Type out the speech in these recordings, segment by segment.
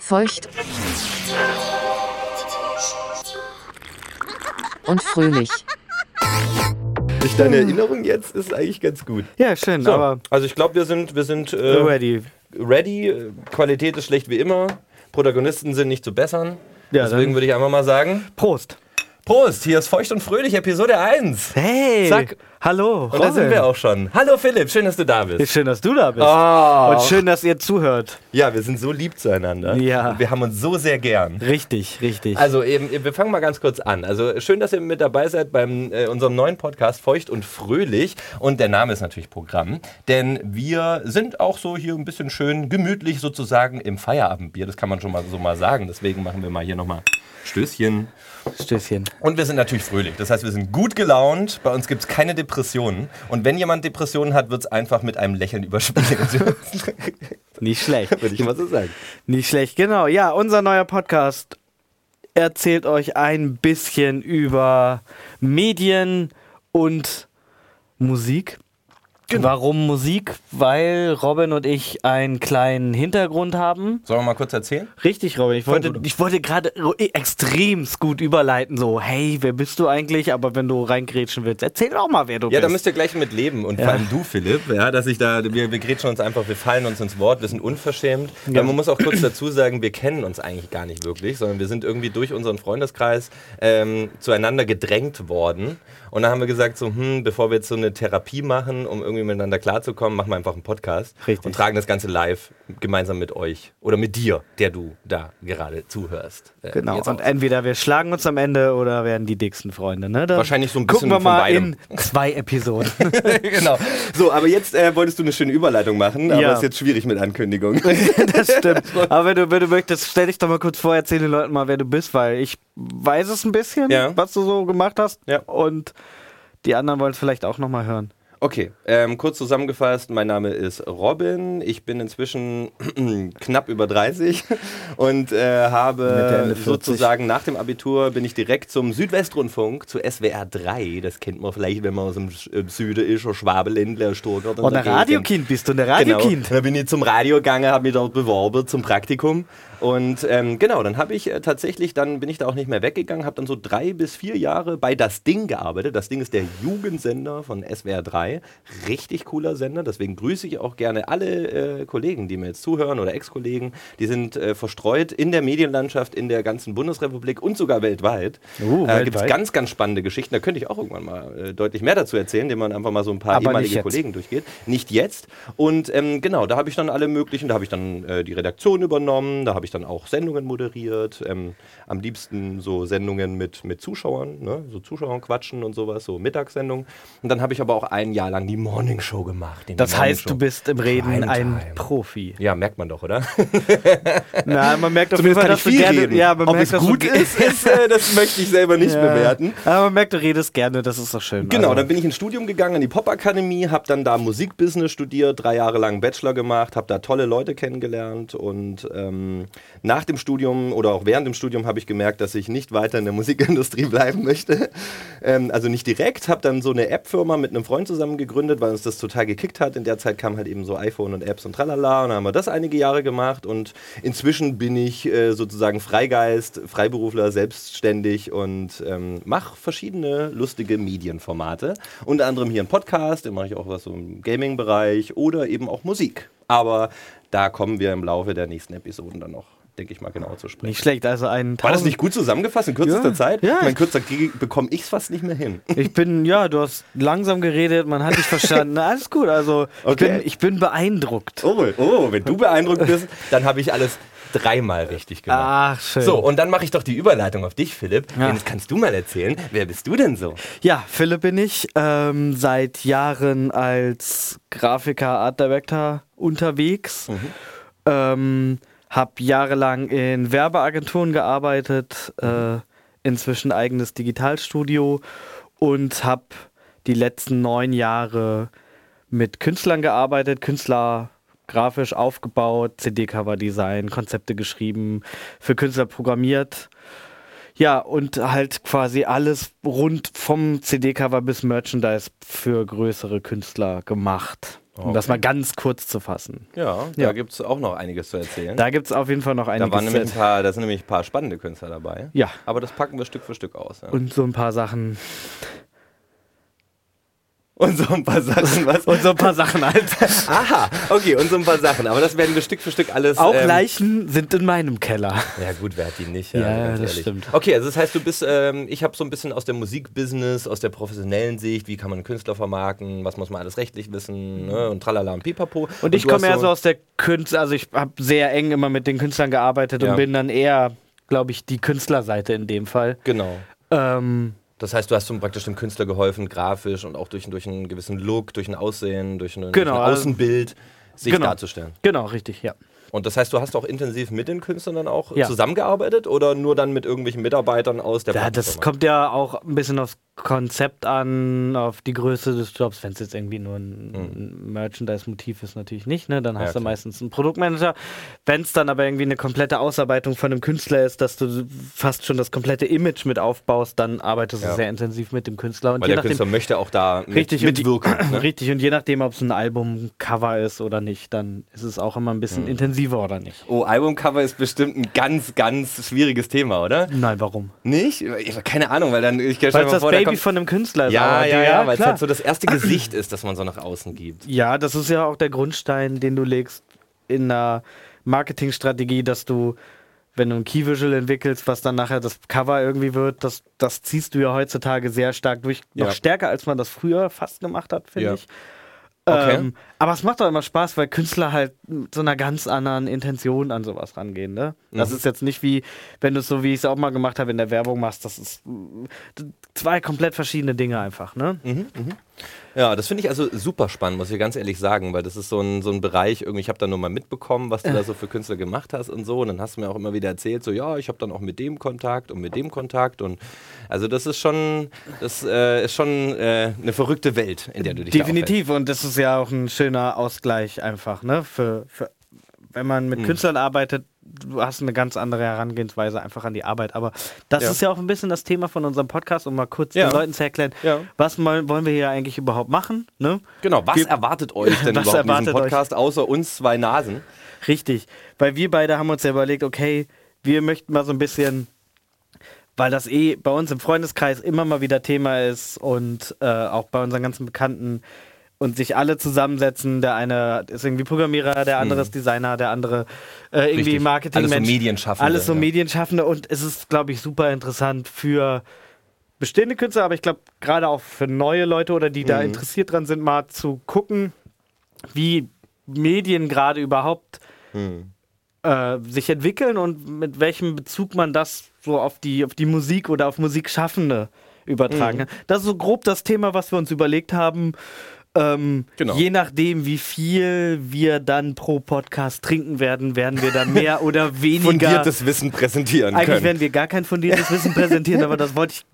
feucht und fröhlich. Durch deine Erinnerung jetzt ist eigentlich ganz gut. Ja, schön, So, aber also ich glaube, wir sind, wir sind äh, ready. ready. Qualität ist schlecht wie immer. Protagonisten sind nicht zu bessern. Ja, Deswegen würde ich einfach mal sagen: Prost. Prost, hier ist Feucht und Fröhlich, Episode 1. Hey. Zack. Hallo. Und da sind wir auch schon. Hallo Philipp, schön, dass du da bist. Schön, dass du da bist. Oh. Und schön, dass ihr zuhört. Ja, wir sind so lieb zueinander. Ja. Und wir haben uns so sehr gern. Richtig, richtig. Also eben, wir fangen mal ganz kurz an. Also schön, dass ihr mit dabei seid beim äh, unserem neuen Podcast Feucht und Fröhlich. Und der Name ist natürlich Programm, denn wir sind auch so hier ein bisschen schön gemütlich sozusagen im Feierabendbier. Das kann man schon mal so mal sagen. Deswegen machen wir mal hier nochmal Stößchen. Stößchen. Und wir sind natürlich fröhlich. Das heißt, wir sind gut gelaunt. Bei uns gibt es keine Depressionen. Und wenn jemand Depressionen hat, wird es einfach mit einem Lächeln überspielt. Nicht schlecht. Würde ich mal so sagen. Nicht schlecht, genau. Ja, unser neuer Podcast erzählt euch ein bisschen über Medien und Musik. Genau. Warum Musik? Weil Robin und ich einen kleinen Hintergrund haben. Sollen wir mal kurz erzählen? Richtig, Robin. Ich wollte, ich wollte gerade extremst gut überleiten. So, hey, wer bist du eigentlich? Aber wenn du reingrätschen willst, erzähl doch mal, wer du Ja, da bist. müsst ihr gleich mit leben. Und Ja. vor allem du, Philipp, ja, dass ich da, wir, wir grätschen uns einfach, wir fallen uns ins Wort, wir sind unverschämt. Weil man muss auch kurz dazu sagen, wir kennen uns eigentlich gar nicht wirklich, sondern wir sind irgendwie durch unseren Freundeskreis ähm, zueinander gedrängt worden. Und dann haben wir gesagt, so, hm, bevor wir jetzt so eine Therapie machen, um irgendwie miteinander klarzukommen, machen wir einfach einen Podcast Richtig. und tragen das Ganze live gemeinsam mit euch oder mit dir, der du da gerade zuhörst. Äh, Genau, und entweder wir schlagen uns am Ende oder werden die dicksten Freunde. Ne? Dann Wahrscheinlich so ein bisschen Gucken wir von mal in zwei Episoden. genau. So, aber jetzt äh, wolltest du eine schöne Überleitung machen, aber Ja. ist jetzt schwierig mit Ankündigung. das stimmt. Aber wenn du, wenn du möchtest, stell dich doch mal kurz vor, erzähl den Leuten mal, wer du bist, weil ich weiß es ein bisschen, Ja. was du so gemacht hast. Ja. Und die anderen wollen es vielleicht auch nochmal hören. Okay, ähm, kurz zusammengefasst, mein Name ist Robin, ich bin inzwischen knapp über 30 und äh, habe Ende 40. sozusagen nach dem Abitur bin ich direkt zum Südwestrundfunk, zu SWR 3, das kennt man vielleicht, wenn man aus dem äh, Süden ist, oder Schwabeländler, Stuttgart. Und ein Radiokind bist du, ein Radiokind. Genau. Dann bin ich zum Radio gegangen, habe mich dort beworben zum Praktikum. Und ähm, genau, dann habe ich äh, tatsächlich, dann bin ich da auch nicht mehr weggegangen, habe dann so drei bis vier Jahre bei Das Ding gearbeitet. Das Ding ist der Jugendsender von SWR 3. Richtig cooler Sender, deswegen grüße ich auch gerne alle äh, Kollegen, die mir jetzt zuhören oder Ex-Kollegen. Die sind äh, verstreut in der Medienlandschaft in der ganzen Bundesrepublik und sogar weltweit. Äh, Gibt es ganz, ganz spannende Geschichten. Da könnte ich auch irgendwann mal äh, deutlich mehr dazu erzählen, indem man einfach mal so ein paar Aber ehemalige. Kollegen durchgeht. Nicht jetzt. Und ähm, genau, da habe ich dann alle möglichen, da habe ich dann äh, die Redaktion übernommen, da habe ich dann auch Sendungen moderiert. Ähm, am liebsten so Sendungen mit, mit Zuschauern, ne? so Zuschauern quatschen und sowas, so Mittagssendungen. Und dann habe ich aber auch ein Jahr lang die Morning Show gemacht. Das heißt, du bist im Reden Primetime. ein Profi. Ja, merkt man doch, oder? Na, man merkt auf jeden Fall, ich dass du gerne, reden. Ja, man Ob merkt, es gut ist, ist äh, das möchte ich selber nicht Ja. bewerten. Aber man merkt, du redest gerne, das ist doch schön. Genau, Also, dann bin ich ins Studium gegangen, in die Popakademie, habe dann da Musikbusiness studiert, drei Jahre lang Bachelor gemacht, habe da tolle Leute kennengelernt und ähm, nach dem Studium oder auch während dem Studium habe ich gemerkt, dass ich nicht weiter in der Musikindustrie bleiben möchte. Ähm, also nicht direkt, habe dann so eine App-Firma mit einem Freund zusammen gegründet, weil uns das total gekickt hat. In der Zeit kam halt eben so iPhone und Apps und tralala und dann haben wir das einige Jahre gemacht und inzwischen bin ich äh, sozusagen Freigeist, Freiberufler, selbstständig und ähm, mache verschiedene lustige Medienformate. Unter anderem hier einen Podcast, den mache ich auch was so im Gaming-Bereich oder eben auch Musik. Aber da kommen wir im Laufe der nächsten Episoden dann noch, denke ich mal, genauer zu sprechen. Nicht schlecht, also ein War das nicht gut zusammengefasst in kürzester Ja, Zeit? ja. Ich meine, kürzer bekomme ich es fast nicht mehr hin. Ich bin, ja, du hast langsam geredet, man hat dich verstanden. Na, alles gut, also ich, Okay. bin, ich bin beeindruckt. Oh, oh, wenn du beeindruckt bist, dann habe ich alles dreimal richtig gemacht. Ach, schön. So, und dann mache ich doch die Überleitung auf dich, Philipp. Ja. Denn jetzt kannst du mal erzählen, wer bist du denn so? Ja, Philipp bin ich, ähm, seit Jahren als Grafiker, Art Director unterwegs. Ähm, hab jahrelang in Werbeagenturen gearbeitet, äh, inzwischen eigenes Digitalstudio und hab die letzten neun Jahre mit Künstlern gearbeitet, Künstler grafisch aufgebaut, CD-Cover-Design, Konzepte geschrieben, für Künstler programmiert. Ja, und halt quasi alles rund vom CD-Cover bis Merchandise für größere Künstler gemacht. Um das mal ganz kurz zu fassen. Ja, da Ja. gibt es auch noch einiges zu erzählen. Da gibt es auf jeden Fall noch Da, einiges. waren zu nämlich ein erzählen. paar, da sind nämlich ein paar spannende Künstler dabei. Ja. Aber das packen wir Stück für Stück aus. Ja. Und so ein paar Sachen. Und so ein paar Sachen, was? Und so ein paar Sachen halt. Aha, okay, und so ein paar Sachen. Aber das werden wir Stück für Stück alles. Auch ähm, Leichen sind in meinem Keller. Ja gut, wer hat die nicht? Ja, ganz das ehrlich. stimmt. Okay, also das heißt, du bist, ähm, ich habe so ein bisschen aus der Musikbusiness, aus der professionellen Sicht, wie kann man einen Künstler vermarkten, was muss man alles rechtlich wissen ne? und tralala und pipapo. Und ich du komme eher so aus der Künstler, also ich habe sehr eng immer mit den Künstlern gearbeitet Ja. und bin dann eher, glaube ich, die Künstlerseite in dem Fall. Genau. Ähm, Das heißt, du hast so praktisch dem Künstler geholfen, grafisch und auch durch, durch einen gewissen Look, durch ein Aussehen, durch, einen, Genau, durch ein also- Außenbild sich Genau. darzustellen. genau, richtig, ja. Und das heißt, du hast auch intensiv mit den Künstlern dann auch Ja. zusammengearbeitet oder nur dann mit irgendwelchen Mitarbeitern aus der ja. Das kommt ja auch ein bisschen aufs Konzept an, auf die Größe des Jobs. Wenn es jetzt irgendwie nur ein, ein Merchandise-Motiv ist, natürlich nicht. Ne? Dann hast du klar. meistens einen Produktmanager. Wenn es dann aber irgendwie eine komplette Ausarbeitung von einem Künstler ist, dass du fast schon das komplette Image mit aufbaust, dann arbeitest Ja. du sehr intensiv mit dem Künstler. Und Weil je der nachdem, Künstler möchte auch da mit, Richtig, und mitwirken. ne? Richtig, und je nachdem, ob es ein Albumcover ist oder nicht, dann ist es auch immer ein bisschen Mhm. Intensiver oder nicht. Oh, Albumcover ist bestimmt ein ganz, ganz schwieriges Thema, oder? Nein, warum? Nicht? Ich, keine Ahnung, weil dann, ich Weil es das vor, Baby von einem Künstler ist. Ja, ja, die- ja, weil es halt so das erste Gesicht ist, das man so nach außen gibt. Ja, das ist ja auch der Grundstein, den du legst in einer Marketingstrategie, dass du, wenn du ein Key Visual entwickelst, was dann nachher das Cover irgendwie wird, das, das ziehst du ja heutzutage sehr stark durch. Noch Ja. stärker, als man das früher fast gemacht hat, finde Ja. ich. Okay. Ähm, aber es macht doch immer Spaß, weil Künstler halt mit so einer ganz anderen Intention an sowas rangehen. Ne? Das Mhm. ist jetzt nicht wie, wenn du es so, wie ich es auch mal gemacht habe, in der Werbung machst. Das ist zwei komplett verschiedene Dinge einfach. Ne? Ja, das finde ich also super spannend, muss ich ganz ehrlich sagen, weil das ist so ein, so ein Bereich, irgendwie, ich habe da nur mal mitbekommen, was du da so für Künstler gemacht hast und so. Und dann hast du mir auch immer wieder erzählt, so ja, ich habe dann auch mit dem Kontakt und mit dem Kontakt. Und also das ist schon, das äh, ist schon äh, eine verrückte Welt, in der du dich Definitiv. Und das ist ja auch ein schöner Ausgleich einfach. Ne? Für, für, wenn man Mhm. mit Künstlern arbeitet, du hast eine ganz andere Herangehensweise einfach an die Arbeit. Aber das Ja. ist ja auch ein bisschen das Thema von unserem Podcast, um mal kurz Ja. den Leuten zu erklären, Ja. was mal, wollen wir hier eigentlich überhaupt machen. Ne? Genau, was Wir- erwartet euch denn Was überhaupt in diesem euch? Podcast, außer uns zwei Nasen? Richtig. Weil wir beide haben uns ja überlegt, okay, wir möchten mal so ein bisschen, weil das eh bei uns im Freundeskreis immer mal wieder Thema ist und äh, auch bei unseren ganzen Bekannten und sich alle zusammensetzen. Der eine ist irgendwie Programmierer, der andere ist Designer, der andere äh, irgendwie Mhm. Richtig. Marketing. Alles so Medienschaffende, Alles so ja. Medienschaffende und es ist, glaube ich, super interessant für bestehende Künstler, aber ich glaube gerade auch für neue Leute oder die Mhm. da interessiert dran sind, mal zu gucken, wie Medien gerade überhaupt äh, sich entwickeln und mit welchem Bezug man das so auf die, auf die Musik oder auf Musikschaffende übertragen Mhm. kann. Das ist so grob das Thema, was wir uns überlegt haben. Ähm, Genau. Je nachdem, wie viel wir dann pro Podcast trinken werden, werden wir dann mehr oder weniger. Fundiertes Wissen präsentieren Eigentlich können. werden wir gar kein fundiertes Wissen präsentieren, aber das wollte ich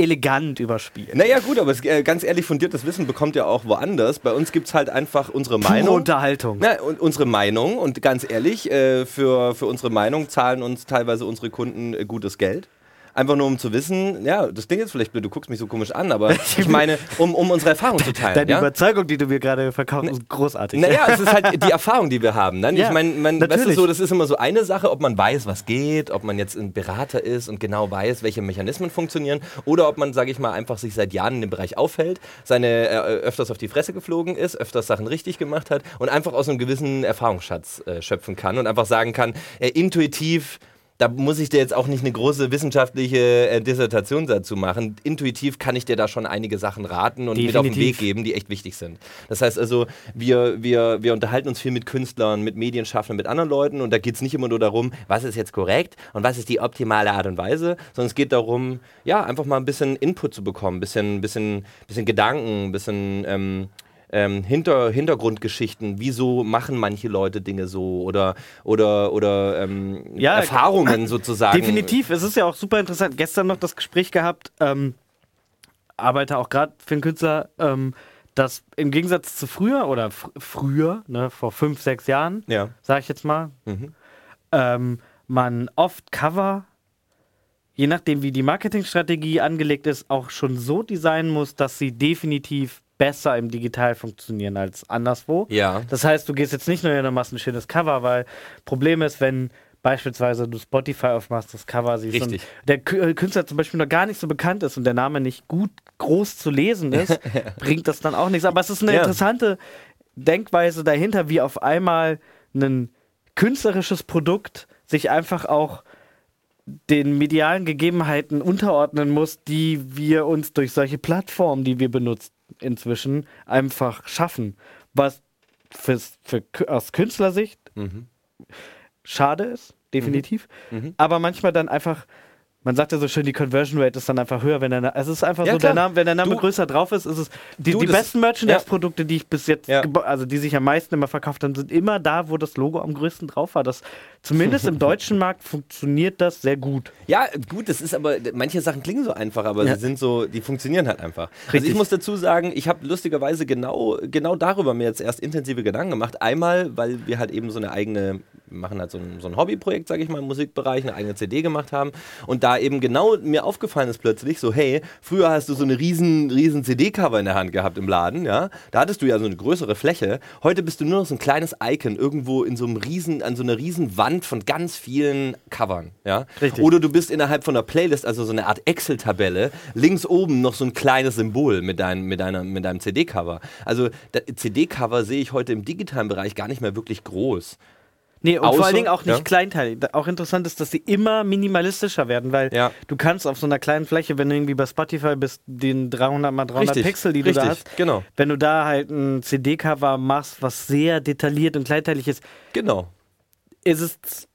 elegant überspielen. Naja, gut, aber es, äh, ganz ehrlich, fundiertes Wissen bekommt ihr auch woanders. Bei uns gibt es halt einfach unsere Pure Meinung. Unterhaltung. Na, und unsere Meinung und ganz ehrlich, äh, für, für unsere Meinung zahlen uns teilweise unsere Kunden äh, gutes Geld. Einfach nur um zu wissen, ja, das Ding ist vielleicht blöd, du guckst mich so komisch an, aber ich meine, um, um unsere Erfahrung zu teilen. Deine ja? Überzeugung, die du mir gerade verkaufst, ist großartig. Naja, es ist halt die Erfahrung, die wir haben. Ne? Ja, ich meine, man, weißt du so, das ist immer so eine Sache, ob man weiß, was geht, ob man jetzt ein Berater ist und genau weiß, welche Mechanismen funktionieren, oder ob man, sage ich mal, einfach sich seit Jahren in dem Bereich aufhält, seine äh, öfters auf die Fresse geflogen ist, öfters Sachen richtig gemacht hat und einfach aus einem gewissen Erfahrungsschatz äh, schöpfen kann und einfach sagen kann, äh, intuitiv da muss ich dir jetzt auch nicht eine große wissenschaftliche äh, Dissertation dazu machen. Intuitiv kann ich dir da schon einige Sachen raten und mit auf den Definitiv. Weg geben, die echt wichtig sind. Das heißt also, wir, wir, wir unterhalten uns viel mit Künstlern, mit Medienschaffenden, mit anderen Leuten und da geht es nicht immer nur darum, was ist jetzt korrekt und was ist die optimale Art und Weise, sondern es geht darum, ja, einfach mal ein bisschen Input zu bekommen, ein bisschen, bisschen, bisschen Gedanken, ein bisschen ähm, ähm, Hinter, Hintergrundgeschichten, wieso machen manche Leute Dinge so oder, oder, oder ähm, Ja, Erfahrungen sozusagen. Definitiv, es ist ja auch super interessant. Gestern noch das Gespräch gehabt, ähm, arbeite auch gerade für einen Künstler, ähm, dass im Gegensatz zu früher oder fr früher, ne, vor fünf, sechs Jahren, Ja. sag ich jetzt mal, Mhm. ähm, man oft Cover, je nachdem wie die Marketingstrategie angelegt ist, auch schon so designen muss, dass sie definitiv besser im Digital funktionieren als anderswo. Ja. Das heißt, du gehst jetzt nicht nur hin und machst ein schönes Cover, weil Problem ist, wenn beispielsweise du Spotify aufmachst, das Cover siehst Richtig. und der äh, Künstler zum Beispiel noch gar nicht so bekannt ist und der Name nicht gut groß zu lesen ist, bringt das dann auch nichts. Aber es ist eine Ja. interessante Denkweise dahinter, wie auf einmal ein künstlerisches Produkt sich einfach auch den medialen Gegebenheiten unterordnen muss, die wir uns durch solche Plattformen, die wir benutzen, inzwischen einfach schaffen. Was fürs, für, aus Künstlersicht Mhm. schade ist, definitiv. Mhm. Aber manchmal dann einfach, man sagt ja so schön, die Conversion Rate ist dann einfach höher, wenn der Name, es ist einfach Ja, so, der. Name, wenn der Name Du- größer drauf ist, ist es, die, die besten Merchandise-Produkte, die ich bis jetzt, Ja. also die sich am meisten immer verkauft haben, sind immer da, wo das Logo am größten drauf war. Das, zumindest im deutschen Markt funktioniert das sehr gut. Ja, gut, das ist aber, manche Sachen klingen so einfach, aber Ja. sie sind so, die funktionieren halt einfach. Also Richtig. ich muss dazu sagen, ich habe lustigerweise genau, genau darüber mir jetzt erst intensive Gedanken gemacht. Einmal, weil wir halt eben so eine eigene, machen halt so ein, so ein Hobbyprojekt, sage ich mal, im Musikbereich, eine eigene CD gemacht haben und da eben genau mir aufgefallen ist plötzlich so, hey, früher hast du so eine riesen, riesen CD-Cover in der Hand gehabt im Laden, ja, da hattest du ja so eine größere Fläche. Heute bist du nur noch so ein kleines Icon irgendwo in so einem riesen, an so einer riesen Wand von ganz vielen Covern, ja. Richtig. Oder du bist innerhalb von einer Playlist, also so eine Art Excel-Tabelle, links oben noch so ein kleines Symbol mit, dein, mit, deiner, mit deinem CD-Cover. Also CD-Cover sehe ich heute im digitalen Bereich gar nicht mehr wirklich groß. Nee, und Außer- vor allen Dingen auch nicht ja. kleinteilig. Auch interessant ist, dass sie immer minimalistischer werden, weil Ja. du kannst auf so einer kleinen Fläche, wenn du irgendwie bei Spotify bist, den 300 mal 300 Richtig, Pixel, die du da richtig, hast, genau. wenn du da halt ein CD-Cover machst, was sehr detailliert und kleinteilig ist, Genau. ist es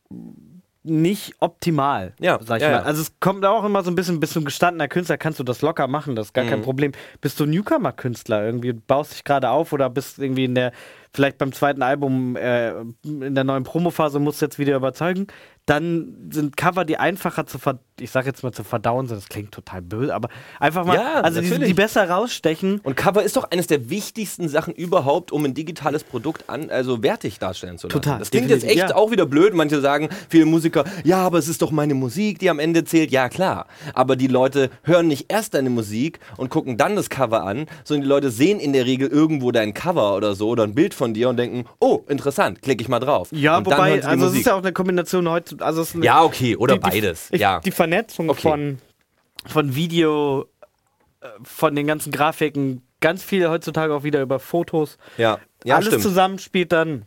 nicht optimal, Ja, sag ich ja, mal. Also es kommt auch immer so ein bisschen, bist du ein gestandener Künstler, kannst du das locker machen, das ist gar kein Mhm. Problem. Bist du ein Newcomer-Künstler, irgendwie baust dich gerade auf oder bist irgendwie in der, vielleicht beim zweiten Album äh, in der neuen Promophase musst du jetzt wieder überzeugen, dann sind Cover, die einfacher zu ver ich sag jetzt mal zu verdauen sind, das klingt total böse, aber einfach mal, Ja, also die, die besser rausstechen. Und Cover ist doch eines der wichtigsten Sachen überhaupt, um ein digitales Produkt an, also wertig darstellen zu lassen. Total, Das klingt jetzt echt ja. auch wieder blöd. Manche sagen, viele Musiker, ja, aber es ist doch meine Musik, die am Ende zählt. Ja, klar. Aber die Leute hören nicht erst deine Musik und gucken dann das Cover an, sondern die Leute sehen in der Regel irgendwo dein Cover oder so oder ein Bild von dir und denken, oh, interessant, klicke ich mal drauf. Ja, und wobei, also es ist ja auch eine Kombination heute, also es ist eine, ja, okay, oder die, die, beides. Ich, ja. Die Vernetzung Okay. von, von Video, äh, von den ganzen Grafiken, ganz viel heutzutage auch wieder über Fotos. ja, ja, Alles stimmt. zusammen spielt dann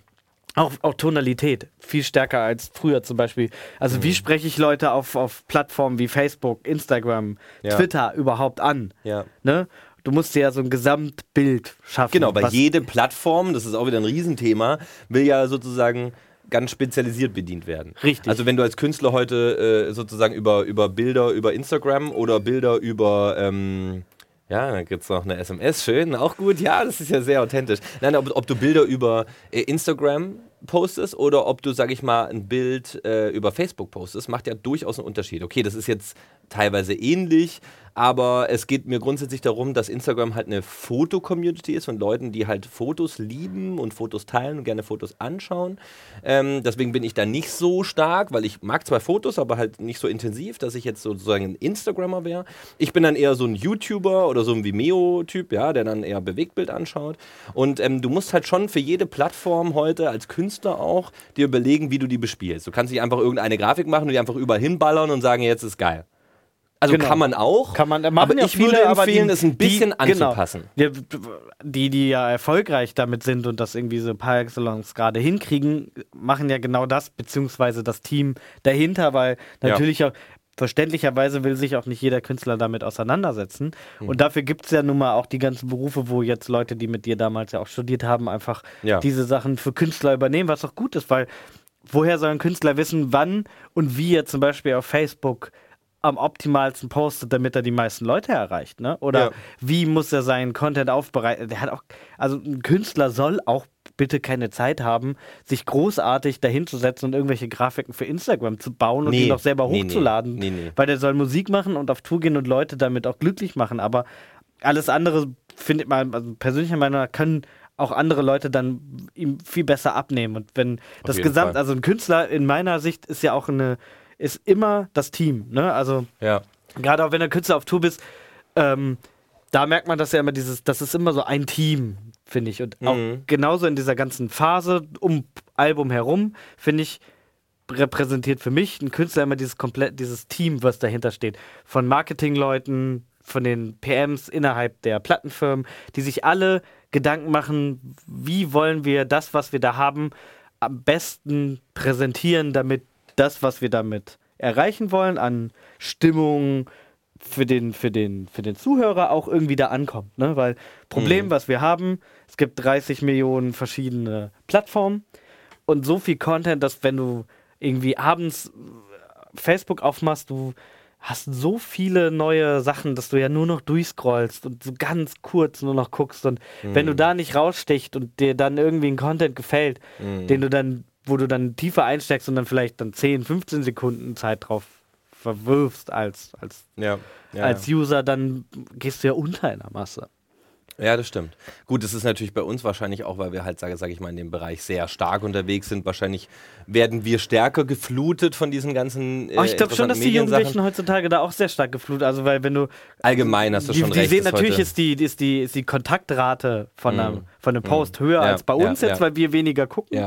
auch, auch Tonalität viel stärker als früher zum Beispiel. Also Mhm. wie spreche ich Leute auf, auf Plattformen wie Facebook, Instagram, Ja. Twitter überhaupt an? Ja. Ne? Du musst dir ja so ein Gesamtbild schaffen. Genau, weil jede Plattform, das ist auch wieder ein Riesenthema, will ja sozusagen ganz spezialisiert bedient werden. Richtig. Also wenn du als Künstler heute äh, sozusagen über, über Bilder über Instagram oder Bilder über ähm, ja, dann gibt es noch eine SMS, schön, auch gut. Ja, das ist ja sehr authentisch. Nein, ob, ob du Bilder über äh, Instagram postest oder ob du, sag ich mal, ein Bild äh, über Facebook postest, macht ja durchaus einen Unterschied. Okay, das ist jetzt teilweise ähnlich, aber es geht mir grundsätzlich darum, dass Instagram halt eine Foto-Community ist von Leuten, die halt Fotos lieben und Fotos teilen und gerne Fotos anschauen. Ähm, deswegen bin ich da nicht so stark, weil ich mag zwar Fotos, aber halt nicht so intensiv, dass ich jetzt sozusagen ein Instagrammer wäre. Ich bin dann eher so ein YouTuber oder so ein Vimeo-Typ, ja, der dann eher Bewegtbild anschaut. Und ähm, du musst halt schon für jede Plattform heute als Künstler auch dir überlegen, wie du die bespielst. Du kannst nicht einfach irgendeine Grafik machen und die einfach überall hinballern und sagen, jetzt ist geil. Also Genau. kann man auch. Kann man, aber ja ich viele, würde empfehlen, die, es ein bisschen die, genau. anzupassen. Die, die, die ja erfolgreich damit sind und das irgendwie so par excellence gerade hinkriegen, machen ja genau das, beziehungsweise das Team dahinter, weil Ja. natürlich auch verständlicherweise will sich auch nicht jeder Künstler damit auseinandersetzen. Hm. Und dafür gibt es ja nun mal auch die ganzen Berufe, wo jetzt Leute, die mit dir damals ja auch studiert haben, einfach Ja. diese Sachen für Künstler übernehmen, was auch gut ist, weil woher soll ein Künstler wissen, wann und wie er zum Beispiel auf Facebook am optimalsten postet, damit er die meisten Leute erreicht, ne? Oder Ja. wie muss er seinen Content aufbereiten? Der hat auch, also ein Künstler soll auch bitte keine Zeit haben, sich großartig dahinzusetzen und irgendwelche Grafiken für Instagram zu bauen und Nee. die noch selber Nee, hochzuladen. Nee. Weil der soll Musik machen und auf Tour gehen und Leute damit auch glücklich machen. Aber alles andere findet man, also persönlicher Meinung nach, können auch andere Leute dann ihm viel besser abnehmen. Und wenn das jeden Gesamt, Fall. also ein Künstler in meiner Sicht ist ja auch eine, ist immer das Team. Ne? Also Ja. gerade auch wenn du Künstler auf Tour bist, ähm, da merkt man, dass ja immer dieses, das ist immer so ein Team, finde ich. Und auch Mhm. genauso in dieser ganzen Phase um Album herum, finde ich, repräsentiert für mich ein Künstler immer dieses komplett, dieses Team, was dahinter steht. Von Marketingleuten, von den PMs innerhalb der Plattenfirmen, die sich alle Gedanken machen, wie wollen wir das, was wir da haben, am besten präsentieren, damit das, was wir damit erreichen wollen, an Stimmung für den, für den, für den Zuhörer auch irgendwie da ankommt. Ne? Weil Problem, Mhm. was wir haben, es gibt 30 Millionen verschiedene Plattformen und so viel Content, dass wenn du irgendwie abends äh, Facebook aufmachst, du hast so viele neue Sachen, dass du ja nur noch durchscrollst und so ganz kurz nur noch guckst. Und wenn Mhm. du da nicht rausstichst und dir dann irgendwie ein Content gefällt, Mhm. den du dann, wo du dann tiefer einsteckst und dann vielleicht dann 10, 15 Sekunden Zeit drauf verwirfst als, als, Ja, ja, als User, dann gehst du ja unter in der Masse. ja, das stimmt. Gut, das ist natürlich bei uns wahrscheinlich auch, weil wir halt, sage sag ich mal, in dem Bereich sehr stark unterwegs sind. Wahrscheinlich werden wir stärker geflutet von diesen ganzen. Äh, Aber ich glaube schon, dass die Jugendlichen heutzutage da auch sehr stark geflutet. Also weil wenn du Allgemein hast du die, schon die recht. sehen natürlich heute- ist die ist die ist die Kontaktrate von Mhm. einem von einem Post höher Ja, als bei ja, uns jetzt, ja. weil wir weniger gucken.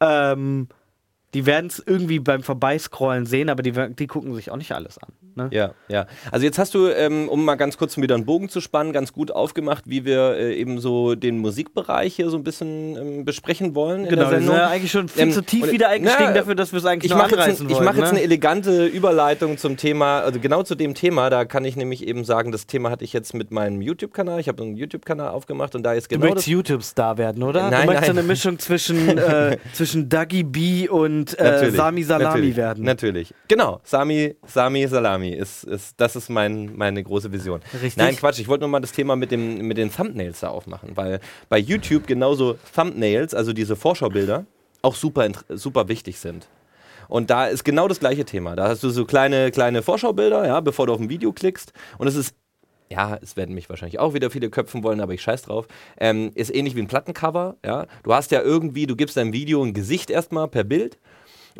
Ähm, die werden es irgendwie beim Vorbeiscrollen sehen, aber die, die gucken sich auch nicht alles an. Ne? Ja, ja. Also jetzt hast du, ähm, um mal ganz kurz wieder einen Bogen zu spannen, ganz gut aufgemacht, wie wir äh, eben so den Musikbereich hier so ein bisschen ähm, besprechen wollen in Genau, der wir sind Sendung. ja eigentlich schon viel Ähm, zu tief wieder eingestiegen na, dafür, dass wir es eigentlich Ich mache jetzt, anreißen ein, ich wollen. mach jetzt ne? eine elegante Überleitung zum Thema, also genau zu dem Thema, da kann ich nämlich eben sagen, das Thema hatte ich jetzt mit meinem YouTube-Kanal, ich habe einen YouTube-Kanal aufgemacht und da ist Du genau möchtest das... YouTube-Star werden, oder? Nein, du möchtest nein. eine Mischung zwischen, äh, zwischen Dougie B und äh, Sami Salami natürlich, werden. Natürlich. Genau, Sami, Sami Salami ist, ist das ist mein, meine große Vision. Richtig. Nein, Quatsch, ich wollte nur mal das Thema mit, dem, mit den Thumbnails da aufmachen, weil bei YouTube genauso Thumbnails, also diese Vorschaubilder, auch super, super wichtig sind. Und da ist genau das gleiche Thema. Da hast du so kleine, kleine Vorschaubilder, ja, bevor du auf ein Video klickst. Und es ist ja, es werden mich wahrscheinlich auch wieder viele köpfen wollen, aber ich scheiß drauf. Ähm, ist ähnlich wie ein Plattencover, ja. Du hast ja irgendwie, du gibst deinem Video ein Gesicht erstmal per Bild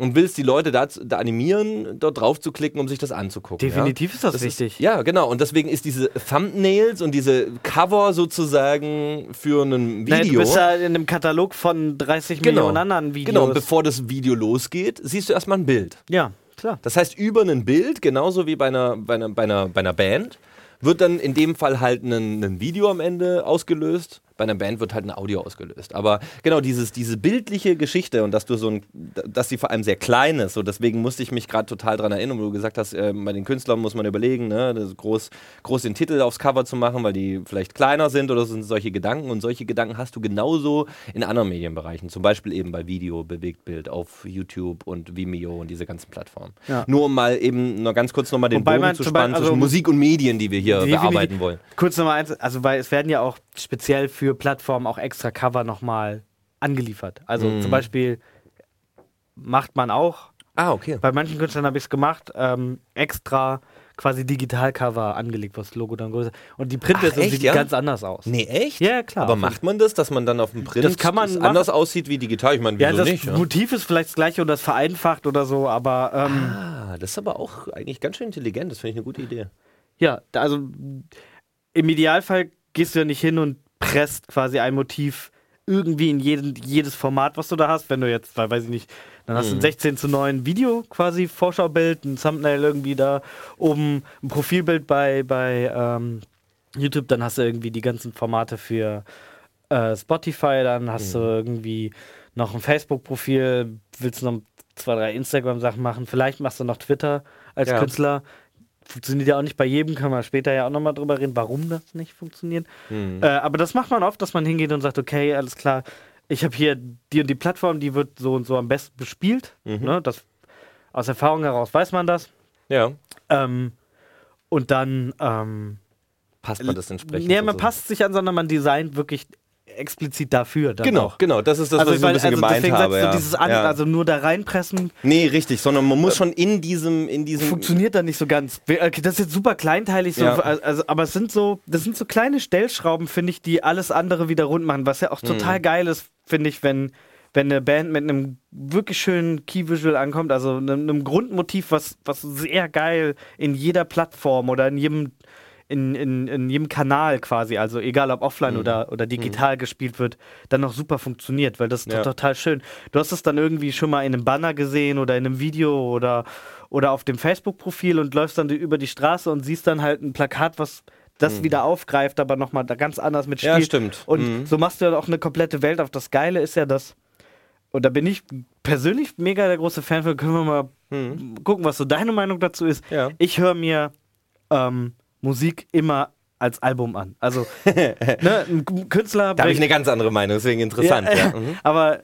und willst die Leute da, da animieren, dort drauf zu klicken, um sich das anzugucken. Definitiv ja? ist das, Das wichtig. Ja, genau. Und deswegen ist diese Thumbnails und diese Cover sozusagen für ein Nein, du Video. bist ja in einem Katalog von 30 Millionen anderen Videos. Genau, und bevor das Video losgeht, siehst du erstmal ein Bild. ja, klar. Das heißt, über ein Bild, genauso wie bei einer, bei einer, bei einer, bei einer Band, wird dann in dem Fall halt ein, ein Video am Ende ausgelöst. Bei einer Band wird halt ein Audio ausgelöst. Aber genau, dieses, diese bildliche Geschichte und dass du so ein, dass sie vor allem sehr klein ist, so deswegen musste ich mich gerade total dran erinnern, wo du gesagt hast, äh, bei den Künstlern muss man überlegen, ne, groß, groß den Titel aufs Cover zu machen, weil die vielleicht kleiner sind oder so sind solche Gedanken. Und solche Gedanken hast du genauso in anderen Medienbereichen. Zum Beispiel eben bei Video, Bewegtbild auf YouTube und Vimeo und diese ganzen Plattformen. Ja. Nur um mal eben noch ganz kurz nochmal den Wobei Bogen man zu spannen also zwischen Musik und Medien, die wir hier bearbeiten wollen. Kurz nochmal eins, also weil es werden ja auch speziell für Plattformen auch extra Cover nochmal angeliefert. Also Mhm. zum Beispiel macht man auch, Ah, okay. bei manchen Künstlern habe ich es gemacht, ähm, extra quasi Digitalcover angelegt, was das Logo dann größer Und die Printversion sieht ja? ganz anders aus. Nee, echt? Ja, klar. Aber macht man das, dass man dann auf dem Print Das kann man machen. anders aussieht wie digital? Ich meine, wieso Ja, das nicht? Ja? Motiv ist vielleicht das gleiche oder das vereinfacht oder so, aber ähm, Ah, das ist aber auch eigentlich ganz schön intelligent. Das finde ich eine gute Idee. Ja, also im Idealfall gehst du ja nicht hin und presst quasi ein Motiv irgendwie in jeden, jedes Format, was du da hast. Wenn du jetzt, weil, weiß ich nicht, dann hast du ein 16 zu 9 Video quasi, Vorschaubild, ein Thumbnail irgendwie da oben, ein Profilbild bei, bei ähm, YouTube, dann hast du irgendwie die ganzen Formate für äh, Spotify, dann hast du irgendwie noch ein Facebook-Profil, willst noch zwei, drei Instagram-Sachen machen, vielleicht machst du noch Twitter als Ja. Künstler. Funktioniert ja auch nicht bei jedem, kann man später ja auch nochmal drüber reden, warum das nicht funktioniert. Mhm. Äh, aber das macht man oft, dass man hingeht und sagt, okay, alles klar, ich habe hier die und die Plattform, die wird so und so am besten bespielt. Mhm. Ne? Das, aus Erfahrung heraus weiß man das. Ja. Ähm, und dann ähm, Passt man das entsprechend? Nee, man so? passt sich an, sondern man designt wirklich explizit dafür. Genau, auch. genau. Das ist das, also, was ich so ein weil- bisschen also gemeint deswegen habe. Ja. dieses an, ja. also nur da reinpressen, nee, richtig, sondern man muss schon in diesem, in diesem. funktioniert dann nicht so ganz. Das ist jetzt super kleinteilig, so, Ja. also, aber es sind so, das sind so kleine Stellschrauben, finde ich, die alles andere wieder rund machen, was ja auch total Mhm. geil ist, finde ich, wenn, wenn eine Band mit einem wirklich schönen Key-Visual ankommt, also einem, einem Grundmotiv, was, was sehr geil in jeder Plattform oder in jedem in, in, in jedem Kanal quasi, also egal ob offline Mhm. oder, oder digital gespielt wird, dann noch super funktioniert, weil das ist Ja. doch total schön. Du hast es dann irgendwie schon mal in einem Banner gesehen oder in einem Video oder, oder auf dem Facebook-Profil und läufst dann über die Straße und siehst dann halt ein Plakat, was das wieder aufgreift, aber nochmal da ganz anders mitspielt. Mhm. Ja, stimmt. Und Mhm. so machst du ja auch eine komplette Welt auf. Das Geile ist ja, dass, und da bin ich persönlich mega der große Fan von, können wir mal gucken, was so deine Meinung dazu ist. Mhm. Ja. Ich höre mir ähm, Musik immer als Album an. Also, ne, ein Künstler. Da habe ich eine ganz andere Meinung, deswegen interessant. ja, Ja, Mhm. Aber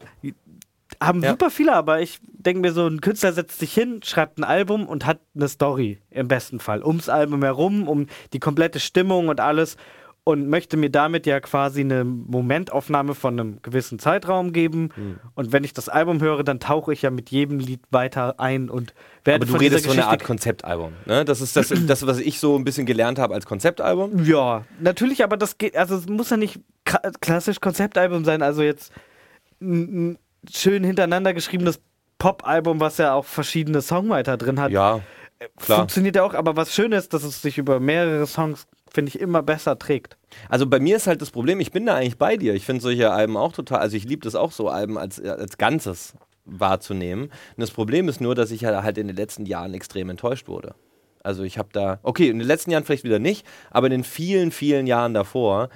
haben Ja. super viele, aber ich denke mir so, ein Künstler setzt sich hin, schreibt ein Album und hat eine Story im besten Fall. Ums Album herum, um die komplette Stimmung und alles und möchte mir damit ja quasi eine Momentaufnahme von einem gewissen Zeitraum geben. Hm. Und wenn ich das Album höre, dann tauche ich ja mit jedem Lied weiter ein und werde Aber du von redest von einer Art Konzeptalbum. Ne? Das ist das, das, was ich so ein bisschen gelernt habe als Konzeptalbum. Ja, natürlich, aber das geht, also es muss ja nicht klassisch Konzeptalbum sein, also jetzt ein, ein schön hintereinander geschriebenes Pop-Album, was ja auch verschiedene Songwriter drin hat. Ja, klar. Funktioniert ja auch, aber was schön ist, dass es sich über mehrere Songs, finde ich, immer besser trägt. Also bei mir ist halt das Problem, ich bin da eigentlich bei dir. Ich finde solche Alben auch total, also ich liebe das auch so, Alben als, als Ganzes wahrzunehmen. Und das Problem ist nur, dass ich halt halt in den letzten Jahren extrem enttäuscht wurde. Also ich habe da, okay, in den letzten Jahren vielleicht wieder nicht, aber in den vielen, vielen Jahren davor,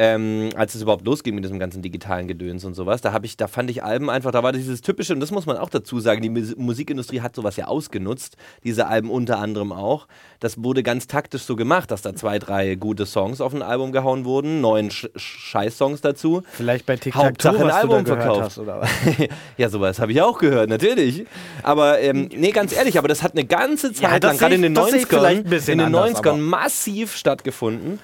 ähm, als es überhaupt losging mit diesem ganzen digitalen Gedöns und sowas, da habe ich, da fand ich Alben einfach, da war dieses typische, und das muss man auch dazu sagen, die Mus Musikindustrie hat sowas ja ausgenutzt, diese Alben unter anderem auch. Das wurde ganz taktisch so gemacht, dass da zwei, drei gute Songs auf ein Album gehauen wurden, neun Sch Scheiß-Songs dazu. Vielleicht bei TikTok Hauptsache ein Album verkauft. hast, oder was? ja, sowas habe ich auch gehört, natürlich. Aber ähm, nee, ganz ehrlich, aber das hat eine ganze Zeit das lang, gerade in den ich- das sehe ich 90ern, vielleicht ein bisschen in den anders, 90ern aber- massiv stattgefunden.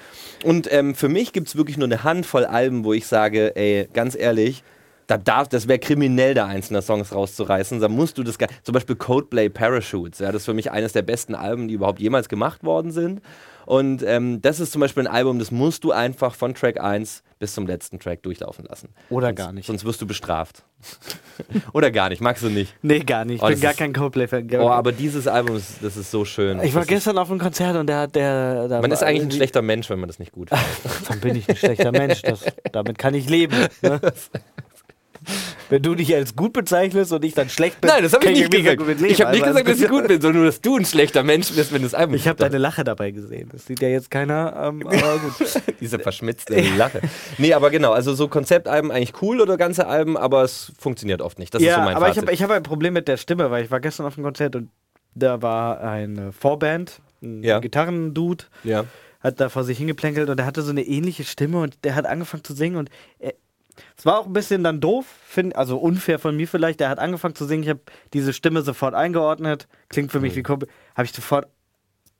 Und ähm, für mich gibt es wirklich nur eine Handvoll Alben, wo ich sage, ey, ganz ehrlich, da darf, das wäre kriminell, da einzelne Songs rauszureißen. Da musst du das, zum Beispiel Codeplay Parachutes, ja, das ist für mich eines der besten Alben, die überhaupt jemals gemacht worden sind. Und ähm, das ist zum Beispiel ein Album, das musst du einfach von Track 1 bis zum letzten Track durchlaufen lassen. Oder sonst, gar nicht. Sonst wirst du bestraft. Oder gar nicht, magst du nicht. Nee, gar nicht. Ich Oh, bin gar ist- kein Coldplay-Fan. Oh, aber dieses Album, ist, das ist so schön. ich war das gestern auf einem Konzert und der hat der. der man ist eigentlich ein schlechter Mensch, wenn man das nicht gut findet. Dann bin ich ein schlechter Mensch. Das, damit kann ich leben. Ne? Wenn du dich als gut bezeichnest und ich dann schlecht bin, Nein, das habe ich nicht gesagt. leben. Ich habe nicht Also, gesagt, dass ich gut bin, sondern nur, dass du ein schlechter Mensch bist, wenn das Album Ich habe deine Lache dabei gesehen. Das sieht ja jetzt keiner, ähm, aber gut. Diese verschmitzte Lache. Nee, aber genau, also so Konzeptalben eigentlich cool oder ganze Alben, aber es funktioniert oft nicht. Das ist ja, so mein aber ich Fazit. habe ich hab ein Problem mit der Stimme, weil ich war gestern auf einem Konzert und da war eine Vorband, ein Ja. Gitarrendude, ja. hat da vor sich hingeplänkelt und der hatte so eine ähnliche Stimme und der hat angefangen zu singen und er, es war auch ein bisschen dann doof, find, also unfair von mir vielleicht. Der hat angefangen zu singen, ich habe diese Stimme sofort eingeordnet, klingt für mich Mhm. wie Kumpel, habe ich sofort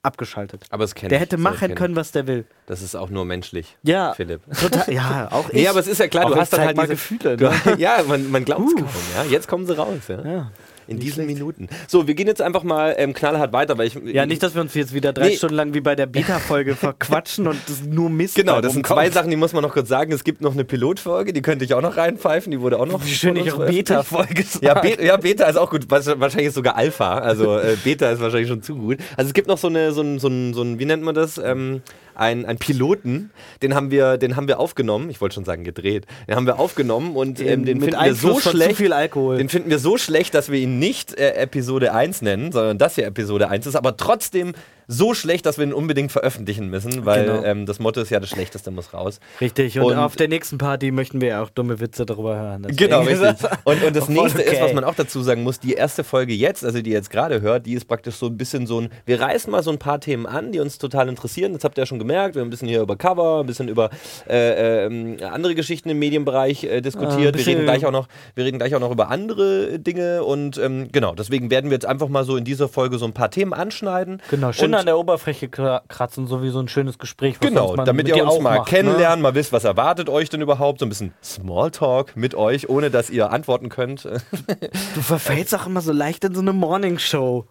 abgeschaltet. Aber es kennt Der hätte machen können, was der will. Das ist auch nur menschlich. Ja, Philipp. total, ja, auch ich. Nee, aber es ist ja klar, Auch du hast dann halt mal diese Gefühle. Du, Ne? ja, man, man glaubt es kaum. Ja? Jetzt kommen sie raus. Ja? Ja. In Nicht diesen schlecht. Minuten. So, wir gehen jetzt einfach mal ähm, knallhart weiter, weil ich. Ja, nicht, dass wir uns jetzt wieder drei Nee. Stunden lang wie bei der Beta-Folge verquatschen und das nur Mist Genau, das sind zwei Sachen, die muss man noch kurz sagen. Es gibt noch eine Pilotfolge, die könnte ich auch noch reinpfeifen, die wurde auch noch. Wie schön ich auch. Beta-Folge. Ja, Be ja, Beta ist auch gut. Wahrscheinlich ist sogar Alpha. Also äh, Beta ist wahrscheinlich schon zu gut. Also es gibt noch so eine, so ein, so ein, so ein wie nennt man das? Ähm, ein, ein Piloten, den haben wir, den haben wir aufgenommen. Ich wollte schon sagen gedreht. Den haben wir aufgenommen und ähm, den finden wir so schlecht. viel Alkohol. Den finden wir so schlecht, dass wir ihn nicht äh, Episode 1 nennen, sondern das hier Episode 1 ist, aber trotzdem so schlecht, dass wir ihn unbedingt veröffentlichen müssen, weil Genau. ähm, das Motto ist ja, das Schlechteste muss raus. Richtig, und, Und- auf der nächsten Party möchten wir ja auch dumme Witze darüber hören. Deswegen Genau, ist richtig. Und, und das nächste ist, okay. was man auch dazu sagen muss, die erste Folge jetzt, also die ihr jetzt gerade hört, die ist praktisch so ein bisschen so ein, wir reißen mal so ein paar Themen an, die uns total interessieren. Das habt ihr ja schon gemerkt. Wir haben ein bisschen hier über Cover, ein bisschen über äh, ähm, andere Geschichten im Medienbereich äh, Ah, diskutiert. wir, bisschen- reden gleich auch noch, wir reden gleich auch noch über andere Dinge und ähm, genau, deswegen werden wir jetzt einfach mal so in dieser Folge so ein paar Themen anschneiden. Genau, schön Und- an der Oberfläche kra- kratzen, so wie so ein schönes Gespräch. was Genau, man damit mit ihr uns auch mal macht, ne? kennenlernen, mal wisst, was erwartet euch denn überhaupt, so ein bisschen Smalltalk mit euch, ohne dass ihr antworten könnt. Du verfällst auch immer so leicht in so eine Morningshow.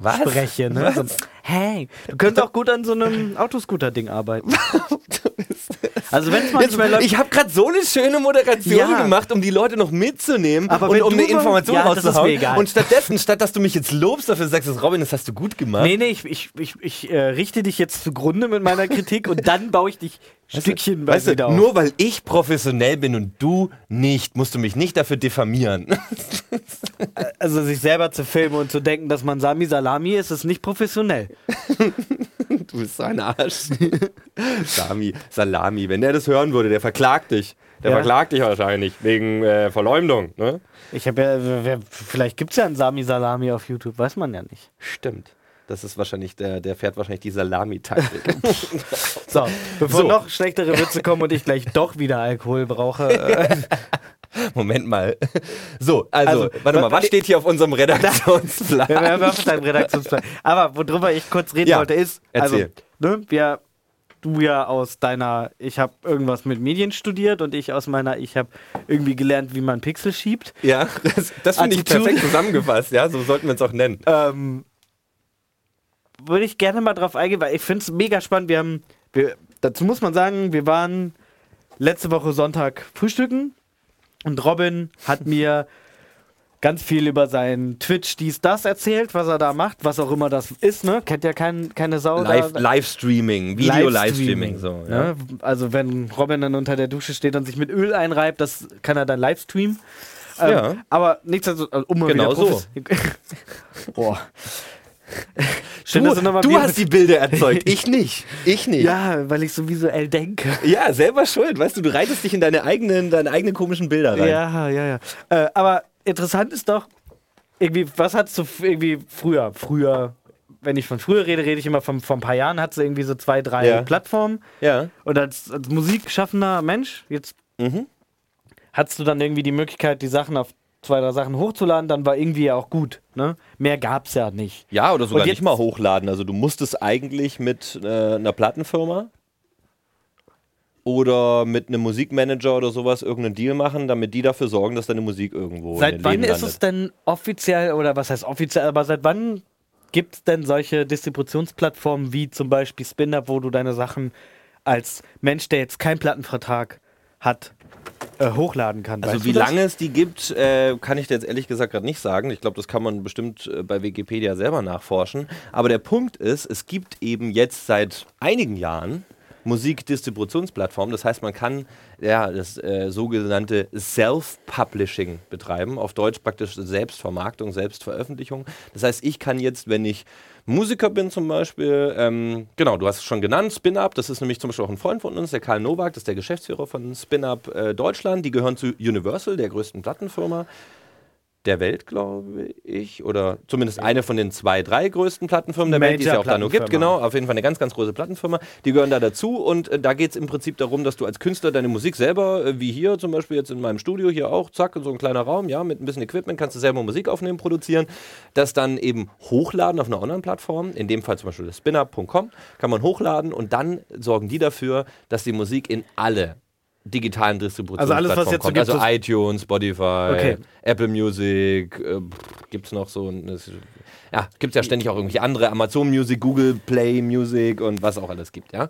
Was? Spreche, ne? So, hey, du könntest auch gut an so einem Autoscooter-Ding arbeiten. Also wenn manchmal ich habe gerade so eine schöne Moderation Ja. gemacht, um die Leute noch mitzunehmen Aber und um du eine Information Ja, rauszuhauen. Und stattdessen, statt dass du mich jetzt lobst dafür, sagst du, Robin, das hast du gut gemacht. Nee, nee, ich, ich, ich, ich äh, richte dich jetzt zugrunde mit meiner Kritik und dann baue ich dich Stückchen Weißt du, wieder auf. nur weil ich professionell bin und du nicht, musst du mich nicht dafür diffamieren. also sich selber zu filmen und zu denken, dass man Sami Salami ist, ist nicht professionell. Du bist so ein Arsch. Sami, Salami, wenn der das hören würde, der verklagt dich. Der Ja. verklagt dich wahrscheinlich wegen äh, Verleumdung. Ne? Ich habe ja, vielleicht gibt es ja einen Sami Salami auf YouTube, weiß man ja nicht. Stimmt. Das ist wahrscheinlich, der, der fährt wahrscheinlich die Salami-Taktik. So, bevor So. noch schlechtere Witze kommen und ich gleich doch wieder Alkohol brauche. Äh, Moment mal. So, also, Also, warte mal, wa- was steht hier auf unserem Redaktionsplan? wir haben auf deinem Redaktionsplan. Aber worüber ich kurz reden Ja, wollte, ist, also, erzähl. ne, wir, du ja aus deiner, ich habe irgendwas mit Medien studiert und ich aus meiner, ich habe irgendwie gelernt, wie man Pixel schiebt. Ja, das, das finde ich perfekt zusammengefasst. Ja, so sollten wir es auch nennen. Ähm, würde ich gerne mal drauf eingehen, weil ich finde es mega spannend. Wir haben, wir, dazu muss man sagen, wir waren letzte Woche Sonntag frühstücken und Robin hat mir ganz viel über sein Twitch dies, das erzählt, was er da macht, was auch immer das ist, ne? Kennt ja kein, keine Sau. Live, da. Livestreaming, Video-Livestreaming. So, ja. ne? Also wenn Robin dann unter der Dusche steht und sich mit Öl einreibt, das kann er dann livestreamen. Ähm, Ja. Aber nichtsdestotrotz, um mal Genau so. Boah. Schön, Du, dass du hast die Bilder erzeugt, ich nicht. Ich nicht. Ja, weil ich so visuell denke. Ja, selber schuld. Weißt du, du reitest dich in deine eigenen, deine eigenen komischen Bilder rein. Ja, ja, ja. Äh, aber interessant ist doch, irgendwie, was hattest du irgendwie früher? Früher, wenn ich von früher rede, rede ich immer von, von ein paar Jahren, hattest du irgendwie so zwei, drei Ja. Plattformen. Ja. Und als, als musikschaffender Mensch, jetzt Mhm. hattest du dann irgendwie die Möglichkeit, die Sachen auf zwei, drei Sachen hochzuladen, dann war irgendwie ja auch gut. Ne? Mehr gab's ja nicht. Ja, oder sogar nicht mal hochladen. Also du musstest eigentlich mit äh, einer Plattenfirma oder mit einem Musikmanager oder sowas irgendeinen Deal machen, damit die dafür sorgen, dass deine Musik irgendwo Seit wann ist es denn offiziell, oder was heißt offiziell, aber seit wann gibt es denn solche Distributionsplattformen wie zum Beispiel SpinUp, wo du deine Sachen als Mensch, der jetzt keinen Plattenvertrag hat, äh, hochladen kann? Also Weißt wie lange es die gibt, äh, kann ich dir jetzt ehrlich gesagt gerade nicht sagen. Ich glaube, das kann man bestimmt äh, bei Wikipedia selber nachforschen. Aber der Punkt ist, es gibt eben jetzt seit einigen Jahren Musikdistributionsplattformen. Das heißt, man kann ja, das äh, sogenannte Self-Publishing betreiben. Auf Deutsch praktisch Selbstvermarktung, Selbstveröffentlichung. Das heißt, ich kann jetzt, wenn ich Musiker bin zum Beispiel, ähm, genau, du hast es schon genannt, Spin-Up, das ist nämlich zum Beispiel auch ein Freund von uns, der Karl Nowak, das ist der Geschäftsführer von Spin-Up äh, Deutschland. Die gehören zu Universal, der größten Plattenfirma der Welt, glaube ich. Oder zumindest eine von den zwei, drei größten Plattenfirmen der Welt, die es ja auch da nur gibt. Genau, auf jeden Fall eine ganz, ganz große Plattenfirma. Die gehören da dazu und äh, da geht es im Prinzip darum, dass du als Künstler deine Musik selber, äh, wie hier zum Beispiel jetzt in meinem Studio, hier auch, zack, so ein kleiner Raum, ja, mit ein bisschen Equipment kannst du selber Musik aufnehmen, produzieren, das dann eben hochladen auf einer Online-Plattform, in dem Fall zum Beispiel das spinup.com, kann man hochladen und dann sorgen die dafür, dass die Musik in alle digitalen Distributionsplattformen Also alles, was jetzt so kommt. also so- iTunes, Spotify, Okay. Apple Music, äh, gibt es noch so ein. Ja, gibt es ja ständig auch irgendwelche andere, Amazon Music, Google Play Music und was auch alles gibt, ja.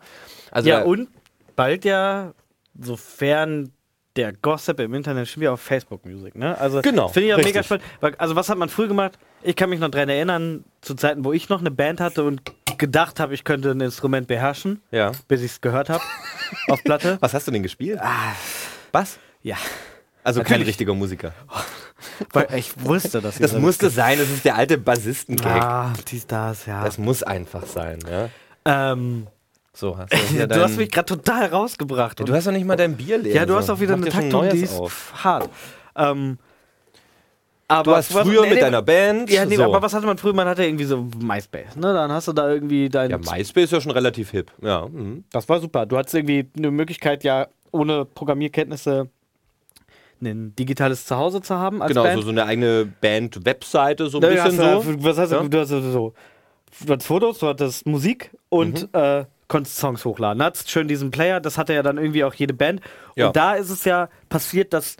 Also Ja, und bald ja, sofern der Gossip im Internet schon wieder auf Facebook Music, ne? Also Genau, finde ich auch mega spannend. Also was hat man früher gemacht? Ich kann mich noch daran erinnern, zu Zeiten, wo ich noch eine Band hatte und gedacht habe, ich könnte ein Instrument beherrschen, ja. bis ich es gehört habe auf Platte. Was hast du denn gespielt? Was? Ja. Also kein Natürlich. richtiger Musiker. Weil ich wusste, dass Das musste sein, das ist der alte Bassisten-Gag. Ah, dies, das, ja. Das muss einfach sein, ja. ähm, So, hast du, hier du hast mich gerade total rausgebracht. Du hast doch nicht mal dein Bier leer. ja, du hast auch wieder eine Taktung, die ist auf. hart. Ähm, aber Du hast was- früher nee, mit nee, deiner Band. Ja, nee, so. aber was hatte man früher? Man hatte irgendwie so MySpace, ne? Dann hast du da irgendwie dein. Ja, MySpace ist ja schon relativ hip. Ja. Mhm. das war super. Du hattest irgendwie eine Möglichkeit, ja, ohne Programmierkenntnisse ein digitales Zuhause zu haben Genau, Band. so, so eine eigene Band-Webseite, so ein Da bisschen hast du, so. Was heißt Ja. du? hast so, so. Du hattest Fotos, du hattest Musik und Mhm. äh, konntest Songs hochladen. Hattest schön diesen Player, das hatte ja dann irgendwie auch jede Band. Ja. Und da ist es ja passiert, dass,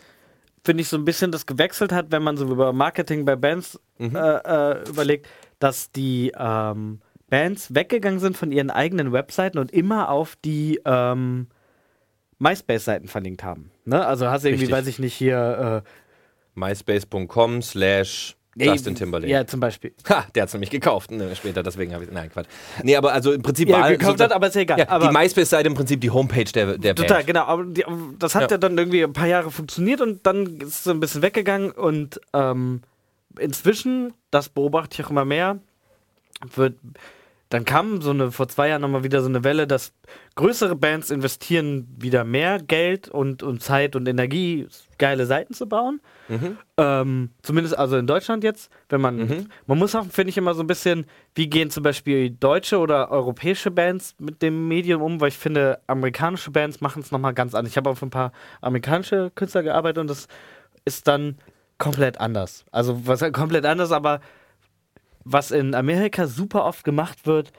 finde ich, so ein bisschen das gewechselt hat, wenn man so über Marketing bei Bands Mhm. äh, äh, überlegt, dass die ähm, Bands weggegangen sind von ihren eigenen Webseiten und immer auf die ähm, MySpace-Seiten verlinkt haben. Ne? Also hast du irgendwie, Richtig. weiß ich nicht, hier. MySpace.com slash Äh, Justin Timberlake. Ja, zum Beispiel. Ha, der hat es nämlich gekauft ne, später, deswegen habe ich. Nein, Quatsch. Nee, aber also im Prinzip Ja, war gekauft so- hat, aber ist ja egal. Ja, aber die MySpace-Seite im Prinzip die Homepage der, der Total, Band. genau. Aber die, das hat ja. Ja. dann irgendwie ein paar Jahre funktioniert und dann ist es so ein bisschen weggegangen und ähm, inzwischen, das beobachte ich auch immer mehr, wird, dann kam so eine, vor zwei Jahren nochmal wieder so eine Welle, dass größere Bands investieren wieder mehr Geld und, und Zeit und Energie, geile Seiten zu bauen. Ähm, zumindest also in Deutschland jetzt, wenn man, man muss auch, finde ich, immer so ein bisschen, wie gehen zum Beispiel deutsche oder europäische Bands mit dem Medium um, weil ich finde, amerikanische Bands machen es nochmal ganz anders. Ich habe auf ein paar amerikanische Künstler gearbeitet und das ist dann komplett anders. Also was komplett anders, aber was in Amerika super oft gemacht wird,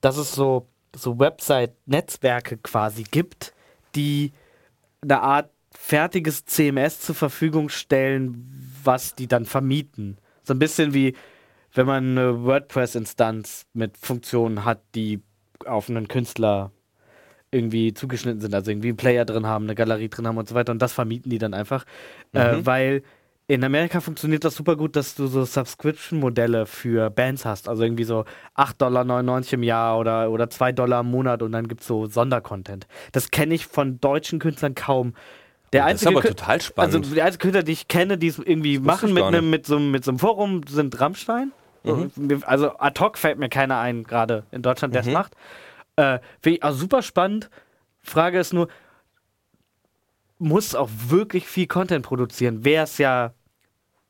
dass es so, so Website-Netzwerke quasi gibt, die eine Art fertiges CMS zur Verfügung stellen, was die dann vermieten. So ein bisschen wie, wenn man eine WordPress-Instanz mit Funktionen hat, die auf einen Künstler irgendwie zugeschnitten sind, also irgendwie einen Player drin haben, eine Galerie drin haben und so weiter und das vermieten die dann einfach, äh, weil in Amerika funktioniert das super gut, dass du so Subscription-Modelle für Bands hast, also irgendwie so 8,99 Dollar im Jahr oder, oder 2 Dollar im Monat und dann gibt es so Sondercontent. Das kenne ich von deutschen Künstlern kaum. Der Oh, das ist aber total spannend. Also die einzigen Künstler, die ich kenne, die es irgendwie machen ich mit, einem, mit, so, einem- mit so einem Forum, sind Rammstein. Mhm. Also ad hoc fällt mir keiner ein, gerade in Deutschland, der es macht. Äh, Finde ich auch super spannend. Frage ist nur, muss auch wirklich viel Content produzieren. Wer es ja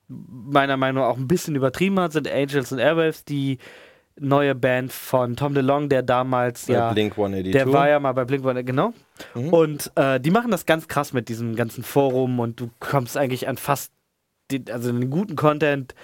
meiner Meinung nach auch ein bisschen übertrieben hat, sind Angels and Airwaves, die neue Band von Tom DeLong, der damals Bei ja Blink 182. der war ja mal bei Blink, genau. Und äh, die machen das ganz krass mit diesem ganzen Forum und du kommst eigentlich an fast, die, also den guten Content,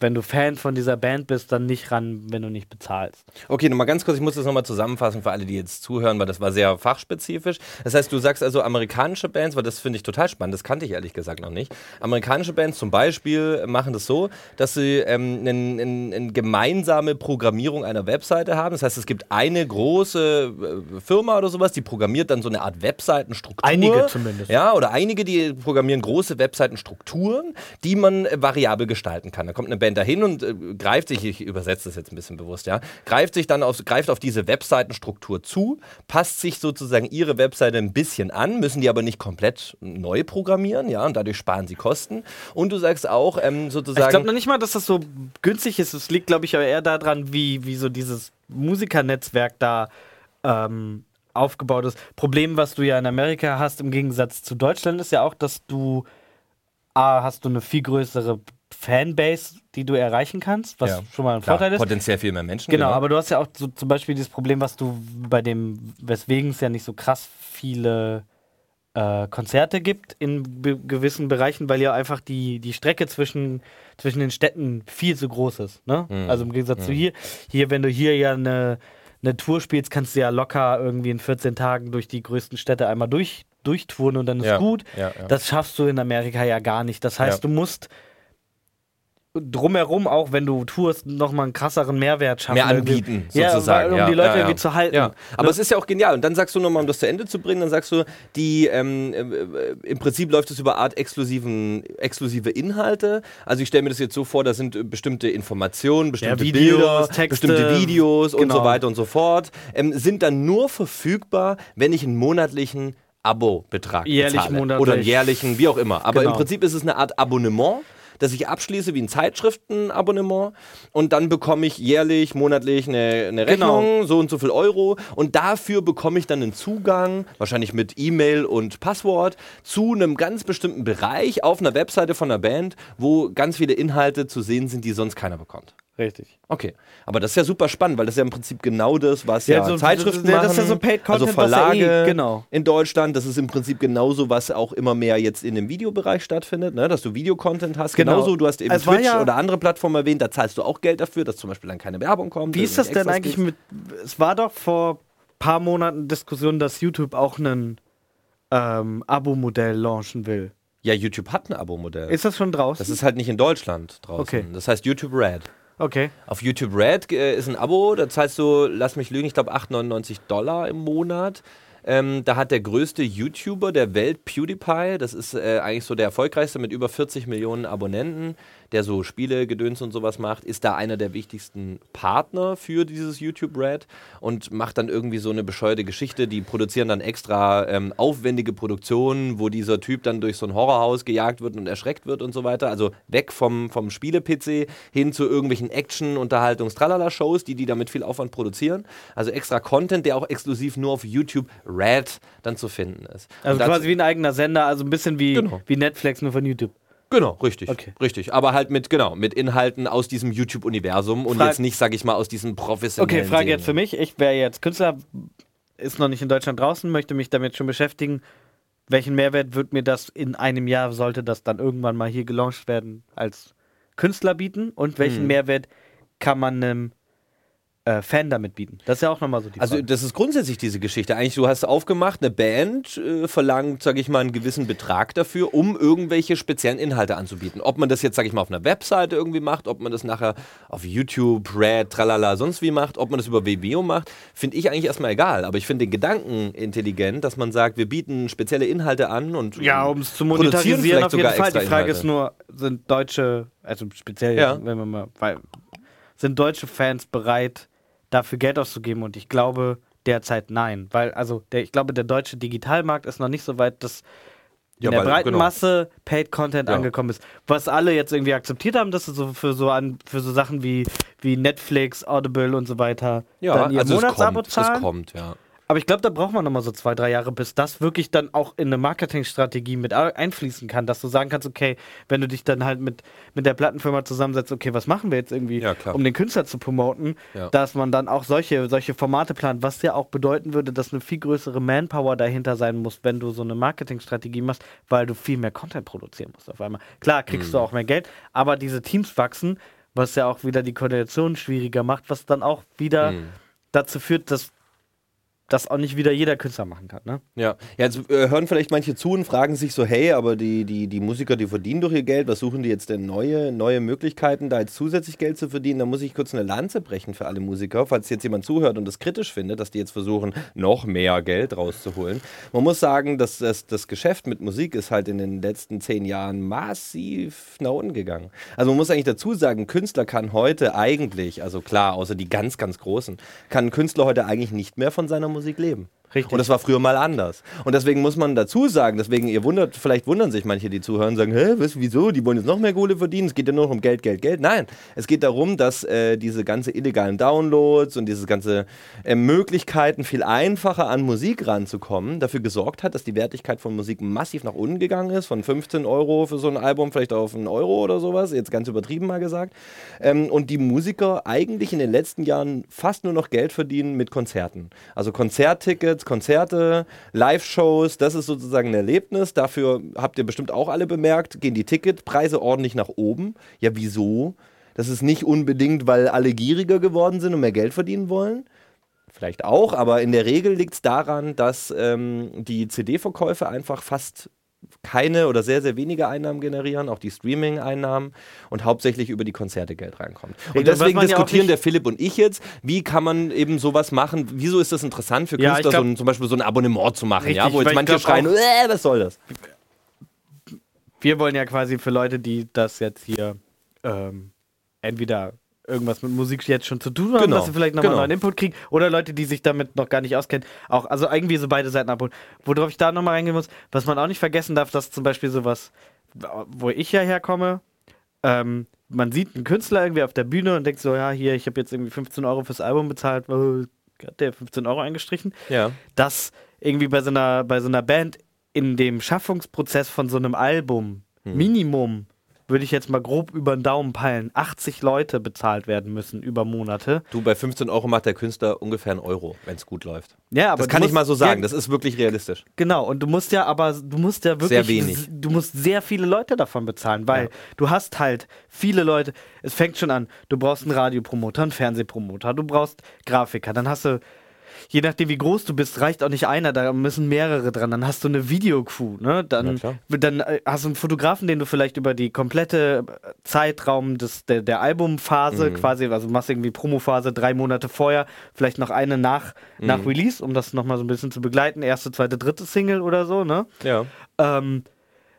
wenn du Fan von dieser Band bist, dann nicht ran, wenn du nicht bezahlst. Okay, nochmal ganz kurz, ich muss das nochmal zusammenfassen für alle, die jetzt zuhören, weil das war sehr fachspezifisch. Das heißt, du sagst also amerikanische Bands, weil das finde ich total spannend, das kannte ich ehrlich gesagt noch nicht. Amerikanische Bands zum Beispiel machen das so, dass sie ähm, eine, eine, eine gemeinsame Programmierung einer Webseite haben. Das heißt, es gibt eine große äh, Firma oder sowas, die programmiert dann so eine Art Webseitenstruktur. Einige zumindest. Ja, oder einige, die programmieren große Webseitenstrukturen, die man äh, variabel gestalten kann. Da kommt eine Band dahin und äh, greift sich, ich übersetze das jetzt ein bisschen bewusst, ja, greift sich dann auf, greift auf diese Webseitenstruktur zu, passt sich sozusagen ihre Webseite ein bisschen an, müssen die aber nicht komplett neu programmieren, ja, und dadurch sparen sie Kosten. Und du sagst auch ähm, sozusagen. Ich glaube noch nicht mal, dass das so günstig ist. Es liegt, glaube ich, aber eher daran, wie, wie so dieses Musikernetzwerk da ähm, aufgebaut ist. Problem, was du ja in Amerika hast, im Gegensatz zu Deutschland, ist ja auch, dass du A, hast du eine viel größere Fanbase, die du erreichen kannst, was ja, schon mal ein klar, Vorteil ist. Potenziell viel mehr Menschen. Genau, aber du hast ja auch so zum Beispiel dieses Problem, was du bei dem, weswegen es ja nicht so krass viele äh, Konzerte gibt in gewissen Bereichen, weil ja einfach die, die Strecke zwischen, zwischen den Städten viel zu groß ist. Ne? Mhm. Also im Gegensatz zu hier, hier, wenn du hier ja eine, eine Tour spielst, kannst du ja locker irgendwie in 14 Tagen durch die größten Städte einmal durch, durchtouren und dann ist Ja, gut. ja. Das schaffst du in Amerika ja gar nicht. Das heißt, du musst drumherum, auch wenn du tourst, nochmal einen krasseren Mehrwert schaffen. mehr anbieten, Ja, sozusagen. um ja, die Leute ja, irgendwie zu halten. Aber Ne? es ist ja auch genial. Und dann sagst du nochmal, um das zu Ende zu bringen, dann sagst du, die ähm, äh, im Prinzip läuft es über Art exklusiven, exklusive Inhalte. Also ich stelle mir das jetzt so vor, da sind äh, bestimmte Informationen, bestimmte Videos, Bilder, Texte, bestimmte Videos und genau. so weiter und so fort, ähm, sind dann nur verfügbar, wenn ich einen monatlichen Abo-Betrag Jährlich, bezahle. monatlich. Oder einen jährlichen, wie auch immer. Aber Genau. im Prinzip ist es eine Art Abonnement das ich abschließe wie ein Zeitschriftenabonnement und dann bekomme ich jährlich, monatlich eine, eine Genau. Rechnung, so und so viel Euro und dafür bekomme ich dann einen Zugang, wahrscheinlich mit E-Mail und Passwort, zu einem ganz bestimmten Bereich auf einer Webseite von einer Band, wo ganz viele Inhalte zu sehen sind, die sonst keiner bekommt. Richtig. Okay, aber das ist ja super spannend, weil das ist ja im Prinzip genau das, was Ja, ja, so- Zeitschriften das ist ja machen, so Paid Content, also was ja Verlage eh- genau. in Deutschland. Das ist im Prinzip genauso, was auch immer mehr jetzt in dem Videobereich stattfindet, ne? dass du Videocontent hast. Genau. Genauso, du hast eben Es Twitch ja- oder andere Plattformen erwähnt, da zahlst du auch Geld dafür, dass zum Beispiel dann keine Werbung kommt. Wie ist das denn eigentlich Extras mit. Es war doch vor paar Monaten Diskussion, dass YouTube auch ein ähm, Abo-Modell launchen will. Ja, YouTube hat ein Abo-Modell. Ist das schon draußen? Das ist halt nicht in Deutschland draußen. Okay. Das heißt YouTube Red. Okay. Auf YouTube Red äh, ist ein Abo, da zahlst du, lass mich lügen, ich glaube 8,99 Dollar im Monat. Ähm, da hat der größte YouTuber der Welt, PewDiePie, das ist äh, eigentlich so der erfolgreichste mit über 40 Millionen Abonnenten, der so Spiele, Gedöns und sowas macht, ist da einer der wichtigsten Partner für dieses YouTube Red und macht dann irgendwie so eine bescheuerte Geschichte. Die produzieren dann extra ähm, aufwendige Produktionen, wo dieser Typ dann durch so ein Horrorhaus gejagt wird und erschreckt wird und so weiter. Also weg vom, vom Spiele-PC hin zu irgendwelchen Action-, Unterhaltungs-, Tralala-Shows, die die damit viel Aufwand produzieren. Also extra Content, der auch exklusiv nur auf YouTube Red dann zu finden ist. Also quasi wie ein eigener Sender, also ein bisschen wie, genau. wie Netflix nur von YouTube. Genau, richtig. Okay. Richtig. Aber halt mit, genau, mit Inhalten aus diesem YouTube-Universum und jetzt nicht, sag ich mal, aus diesem professionellen. Okay, Frage Serien. jetzt für mich. Ich wäre jetzt Künstler, ist noch nicht in Deutschland draußen, möchte mich damit schon beschäftigen. Welchen Mehrwert wird mir das in einem Jahr, sollte das dann irgendwann mal hier gelauncht werden, als Künstler bieten? Und welchen hm. Mehrwert kann man einem äh, Fan damit bieten? Das ist ja auch nochmal so die also, Frage. Also das ist grundsätzlich diese Geschichte. Eigentlich, du hast aufgemacht, eine Band äh, verlangt, sage ich mal, einen gewissen Betrag dafür, um irgendwelche speziellen Inhalte anzubieten. Ob man das jetzt, sage ich mal, auf einer Webseite irgendwie macht, ob man das nachher auf YouTube, Red, tralala, sonst wie macht, ob man das über Vimeo macht, finde ich eigentlich erstmal egal. Aber ich finde den Gedanken intelligent, dass man sagt, wir bieten spezielle Inhalte an und Ja, um es zu monetarisieren auf jeden Fall. Die Frage ist nur, sind deutsche, also speziell, ja. wenn wir mal, weil, sind deutsche Fans bereit, dafür Geld auszugeben und ich glaube derzeit nein, weil also der, ich glaube der deutsche Digitalmarkt ist noch nicht so weit, dass in der weil, breiten genau. Masse Paid Content ja. angekommen ist. Was alle jetzt irgendwie akzeptiert haben, dass sie so für so an für so Sachen wie, wie Netflix, Audible und so weiter ja, dann ihr also Monatsabo zahlen. Es kommt, ja. Aber ich glaube, da braucht man nochmal so zwei, drei Jahre, bis das wirklich dann auch in eine Marketingstrategie mit einfließen kann, dass du sagen kannst, okay, wenn du dich dann halt mit, mit der Plattenfirma zusammensetzt, okay, was machen wir jetzt irgendwie, ja, um den Künstler zu promoten, ja. dass man dann auch solche, solche Formate plant, was ja auch bedeuten würde, dass eine viel größere Manpower dahinter sein muss, wenn du so eine Marketingstrategie machst, weil du viel mehr Content produzieren musst auf einmal. Klar, kriegst mhm. du auch mehr Geld, aber diese Teams wachsen, was ja auch wieder die Koordination schwieriger macht, was dann auch wieder mhm. dazu führt, dass das auch nicht wieder jeder Künstler machen kann. Ne? Ja, ja jetzt äh, hören vielleicht manche zu und fragen sich so, hey, aber die, die, die Musiker, die verdienen doch ihr Geld, was suchen die jetzt denn neue, neue Möglichkeiten, da jetzt zusätzlich Geld zu verdienen? Da muss ich kurz eine Lanze brechen für alle Musiker, falls jetzt jemand zuhört und das kritisch findet, dass die jetzt versuchen, noch mehr Geld rauszuholen. Man muss sagen, dass das, das Geschäft mit Musik ist halt in den letzten zehn Jahren massiv nach unten gegangen. Also man muss eigentlich dazu sagen, Künstler kann heute eigentlich, also klar, außer die ganz, ganz Großen, kann Künstler heute eigentlich nicht mehr von seiner Musik Musik leben. Richtig. Und das war früher mal anders. Und deswegen muss man dazu sagen, deswegen, ihr wundert, vielleicht wundern sich manche, die zuhören, sagen, hä, was, wieso? Die wollen jetzt noch mehr Kohle verdienen, es geht ja nur noch um Geld, Geld, Geld. Nein, es geht darum, dass äh, diese ganze illegalen Downloads und diese ganze äh, Möglichkeiten, viel einfacher an Musik ranzukommen, dafür gesorgt hat, dass die Wertigkeit von Musik massiv nach unten gegangen ist, von 15 Euro für so ein Album vielleicht auf einen Euro oder sowas, jetzt ganz übertrieben mal gesagt. Ähm, und die Musiker eigentlich in den letzten Jahren fast nur noch Geld verdienen mit Konzerten. Also Konzerttickets, Festivals, Konzerte, Live-Shows, das ist sozusagen ein Erlebnis. Dafür habt ihr bestimmt auch alle bemerkt, gehen die Ticketpreise ordentlich nach oben. Ja, wieso? Das ist nicht unbedingt, weil alle gieriger geworden sind und mehr Geld verdienen wollen. Vielleicht auch, aber in der Regel liegt es daran, dass ähm, die CD-Verkäufe einfach fast keine oder sehr, sehr wenige Einnahmen generieren, auch die Streaming-Einnahmen und hauptsächlich über die Konzerte Geld reinkommt. Und deswegen diskutieren ja der Philipp und ich jetzt, wie kann man eben sowas machen, wieso ist das interessant für Künstler, ja, glaub, so ein, zum Beispiel so ein Abonnement zu machen, richtig, ja, wo jetzt manche schreien, äh, was soll das? Wir wollen ja quasi für Leute, die das jetzt hier ähm, entweder irgendwas mit Musik jetzt schon zu tun haben, genau. dass sie vielleicht nochmal genau. neuen Input kriegen. Oder Leute, die sich damit noch gar nicht auskennen. Auch, also irgendwie so beide Seiten abholen. Worauf ich da nochmal reingehen muss, was man auch nicht vergessen darf, dass zum Beispiel sowas, wo ich ja herkomme, ähm, man sieht einen Künstler irgendwie auf der Bühne und denkt so, ja, hier, ich habe jetzt irgendwie 15 Euro fürs Album bezahlt, oh, hat der 15 Euro eingestrichen. Ja. Dass irgendwie bei so einer, bei so einer Band in dem Schaffungsprozess von so einem Album hm. Minimum würde ich jetzt mal grob über den Daumen peilen, 80 Leute bezahlt werden müssen über Monate. Du, bei 15 Euro macht der Künstler ungefähr einen Euro, wenn es gut läuft. Ja, aber das kann ich mal so sagen, ja, das ist wirklich realistisch. Genau, und du musst ja aber, du musst ja wirklich, sehr wenig. du musst sehr viele Leute davon bezahlen, weil ja. du hast halt viele Leute, es fängt schon an, du brauchst einen Radiopromoter, einen Fernsehpromoter, du brauchst Grafiker, dann hast du je nachdem, wie groß du bist, reicht auch nicht einer, da müssen mehrere dran. Dann hast du eine Videocrew, ne? Dann, dann äh, hast du einen Fotografen, den du vielleicht über die komplette äh, Zeitraum des, der, der Albumphase mhm. quasi, also machst irgendwie Promophase drei Monate vorher, vielleicht noch eine nach, mhm. nach Release, um das nochmal so ein bisschen zu begleiten. Erste, zweite, dritte Single oder so, ne? Ja. Ähm,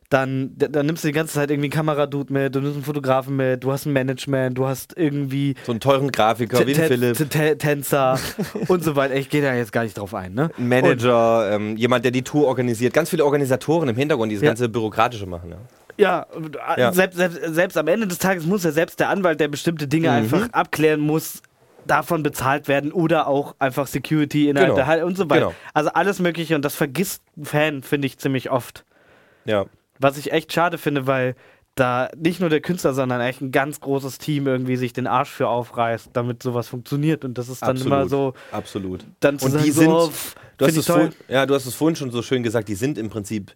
dann, dann nimmst du die ganze Zeit irgendwie einen Kameradude mit, du nimmst einen Fotografen mit, du hast ein Management, du hast irgendwie. So einen teuren Grafiker wie Philipp. Tänzer und so weiter. Ich gehe da jetzt gar nicht drauf ein, ne? Ein Manager, ähm, jemand, der die Tour organisiert. Ganz viele Organisatoren im Hintergrund, die das ja. ganze Bürokratische machen, ja. Ja, ja. Selbst, selbst, selbst am Ende des Tages muss ja selbst der Anwalt, der bestimmte Dinge mhm. einfach abklären muss, davon bezahlt werden oder auch einfach Security innerhalb genau. der Halle und so weiter. Genau. Also alles Mögliche und das vergisst ein Fan, finde ich, ziemlich oft. Ja. Was ich echt schade finde, weil da nicht nur der Künstler, sondern echt ein ganz großes Team irgendwie sich den Arsch für aufreißt, damit sowas funktioniert. Und das ist dann absolut, immer so. Absolut. Dann zu und sagen, die sind, so, du hast es vorhin, ja, du hast es vorhin schon so schön gesagt, die sind im Prinzip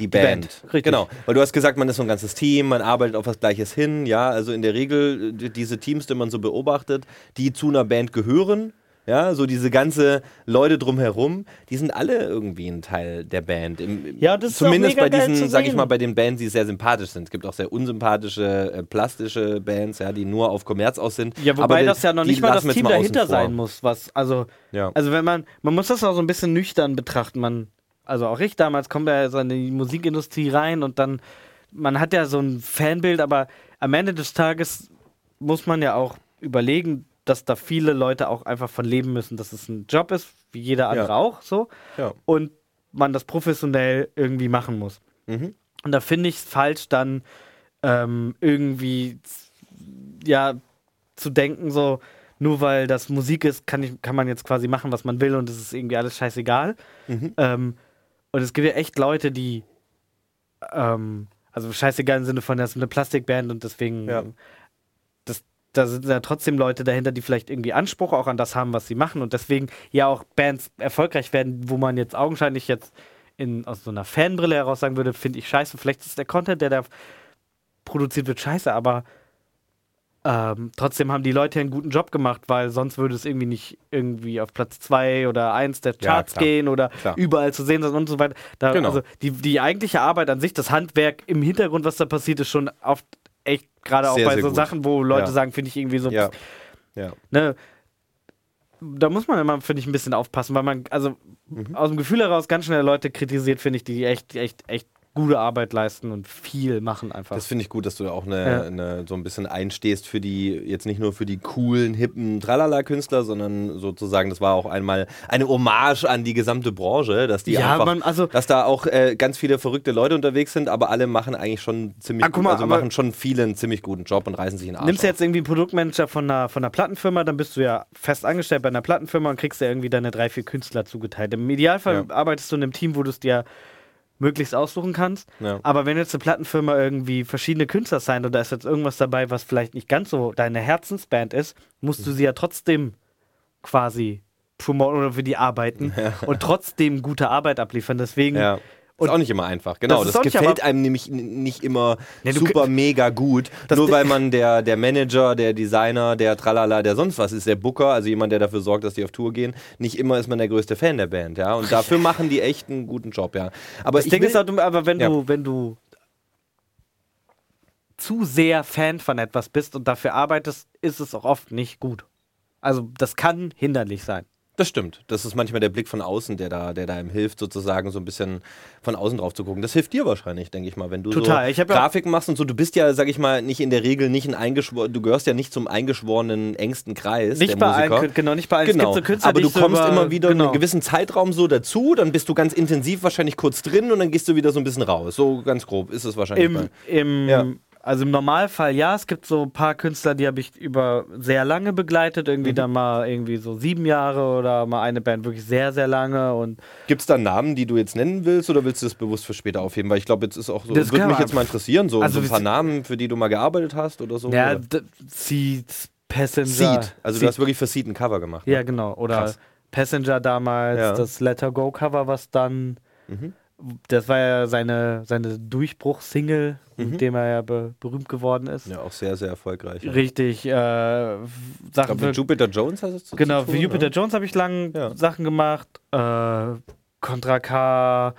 die Band. Die Band. Genau. Weil du hast gesagt, man ist so ein ganzes Team, man arbeitet auf was Gleiches hin. Ja, also in der Regel diese Teams, die man so beobachtet, die zu einer Band gehören, ja, so diese ganze Leute drumherum, die sind alle irgendwie ein Teil der Band. Im, ja, das ist Zumindest bei diesen, sag ich mal, bei den Bands, die sehr sympathisch sind. Es gibt auch sehr unsympathische, äh, plastische Bands, ja, die nur auf Kommerz aus sind. Ja, wobei Aber das ja noch nicht mal das Team mal dahinter sein muss. Was, also, ja. also wenn man, man muss das auch so ein bisschen nüchtern betrachten. Man, also auch ich damals komme ja so in die Musikindustrie rein und dann, man hat ja so ein Fanbild, aber am Ende des Tages muss man ja auch überlegen, dass da viele Leute auch einfach von leben müssen, dass es ein Job ist, wie jeder andere ja. auch so. Ja. Und man das professionell irgendwie machen muss. Mhm. Und da finde ich es falsch, dann ähm, irgendwie ja zu denken, so, nur weil das Musik ist, kann, ich, kann man jetzt quasi machen, was man will und es ist irgendwie alles scheißegal. Mhm. Ähm, und es gibt ja echt Leute, die ähm, also scheißegal im Sinne von, das ist eine Plastikband und deswegen ja da sind ja trotzdem Leute dahinter, die vielleicht irgendwie Anspruch auch an das haben, was sie machen und deswegen ja auch Bands erfolgreich werden, wo man jetzt augenscheinlich jetzt in, aus so einer Fanbrille heraus sagen würde, finde ich scheiße. Vielleicht ist der Content, der da produziert wird, scheiße, aber ähm, trotzdem haben die Leute einen guten Job gemacht, weil sonst würde es irgendwie nicht irgendwie auf Platz 2 oder 1 der Charts ja, gehen oder klar. überall zu sehen sein und so weiter. Da, genau. Also die, die eigentliche Arbeit an sich, das Handwerk im Hintergrund, was da passiert, ist schon oft echt gerade auch bei so gut. Sachen, wo Leute ja. sagen, finde ich irgendwie so. Ja. ja. Ne, da muss man immer, finde ich, ein bisschen aufpassen, weil man, also mhm. aus dem Gefühl heraus ganz schnell Leute kritisiert, finde ich, die echt, echt, echt gute Arbeit leisten und viel machen einfach. Das finde ich gut, dass du da auch eine, ja. eine, so ein bisschen einstehst für die, jetzt nicht nur für die coolen, hippen Tralala-Künstler, sondern sozusagen, das war auch einmal eine Hommage an die gesamte Branche, dass die ja, einfach, man, also, dass da auch äh, ganz viele verrückte Leute unterwegs sind, aber alle machen eigentlich schon ziemlich ah, gut, mal, also machen schon viele einen ziemlich guten Job und reißen sich in Arsch. Nimmst du jetzt irgendwie einen Produktmanager von einer, von einer Plattenfirma, dann bist du ja fest angestellt bei einer Plattenfirma und kriegst ja irgendwie deine drei, vier Künstler zugeteilt. Im Idealfall ja. arbeitest du in einem Team, wo du es dir möglichst aussuchen kannst. Ja. Aber wenn jetzt eine Plattenfirma irgendwie verschiedene Künstler sein und da ist jetzt irgendwas dabei, was vielleicht nicht ganz so deine Herzensband ist, musst du sie ja trotzdem quasi promoten oder für die arbeiten ja. und trotzdem gute Arbeit abliefern. Deswegen ja. Und ist auch nicht immer einfach, genau. Das, das gefällt einem nämlich nicht immer ja, super mega gut. Nur weil man der, der Manager, der Designer, der Tralala, der sonst was ist, der Booker, also jemand, der dafür sorgt, dass die auf Tour gehen, nicht immer ist man der größte Fan der Band, ja. Und dafür machen die echt einen guten Job, ja. Aber das Ding will, ist halt, aber wenn ja. du, wenn du zu sehr Fan von etwas bist und dafür arbeitest, ist es auch oft nicht gut. Also das kann hinderlich sein. Das stimmt. Das ist manchmal der Blick von außen, der da, der da ihm hilft, sozusagen so ein bisschen von außen drauf zu gucken. Das hilft dir wahrscheinlich, denke ich mal, wenn du Total. so Grafiken machst und so. Du bist ja, sag ich mal, nicht in der Regel nicht ein eingeschworen, du gehörst ja nicht zum eingeschworenen engsten Kreis nicht bei Musiker. Allen, genau, nicht bei allen. Genau. So Künstler, Aber du kommst so immer wieder genau. in einen gewissen Zeitraum so dazu, dann bist du ganz intensiv wahrscheinlich kurz drin und dann gehst du wieder so ein bisschen raus. So ganz grob ist es wahrscheinlich. Im, im ja. Also im Normalfall ja, es gibt so ein paar Künstler, die habe ich über sehr lange begleitet, irgendwie mhm. dann mal irgendwie so sieben Jahre oder mal eine Band wirklich sehr, sehr lange. Und gibt es da Namen, die du jetzt nennen willst oder willst du das bewusst für später aufheben? Weil ich glaube, jetzt ist auch so, das würde mich jetzt mal interessieren, so, also so ein paar Namen, für die du mal gearbeitet hast oder so. Ja, Seed, Passenger. Seed, also Seed. du hast wirklich für Seed ein Cover gemacht. Ne? Ja, genau. Oder Krass. Passenger damals, ja. das Let Her Go Cover, was dann mhm. Das war ja seine, seine Durchbruchssingle, Mhm. mit dem er ja be berühmt geworden ist. Ja, auch sehr, sehr erfolgreich. Ja. Richtig, äh, Sachen glaub, für, Jupiter Jones hast du Genau, tun, für Jupiter ne? Jones habe ich lange Ja. Sachen gemacht. Äh, Contra K,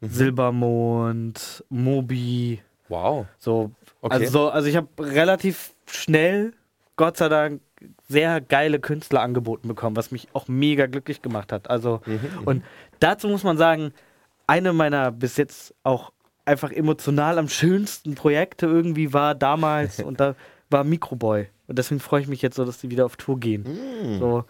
Mhm. Silbermond, Mobi, Wow. so. Okay. Also, so, also ich habe relativ schnell, Gott sei Dank, sehr geile Künstler angeboten bekommen, was mich auch mega glücklich gemacht hat. Also, Mhm, und dazu muss man sagen, eine meiner bis jetzt auch einfach emotional am schönsten Projekte irgendwie war damals und da war Microboy. Und deswegen freue ich mich jetzt so, dass die wieder auf Tour gehen. So,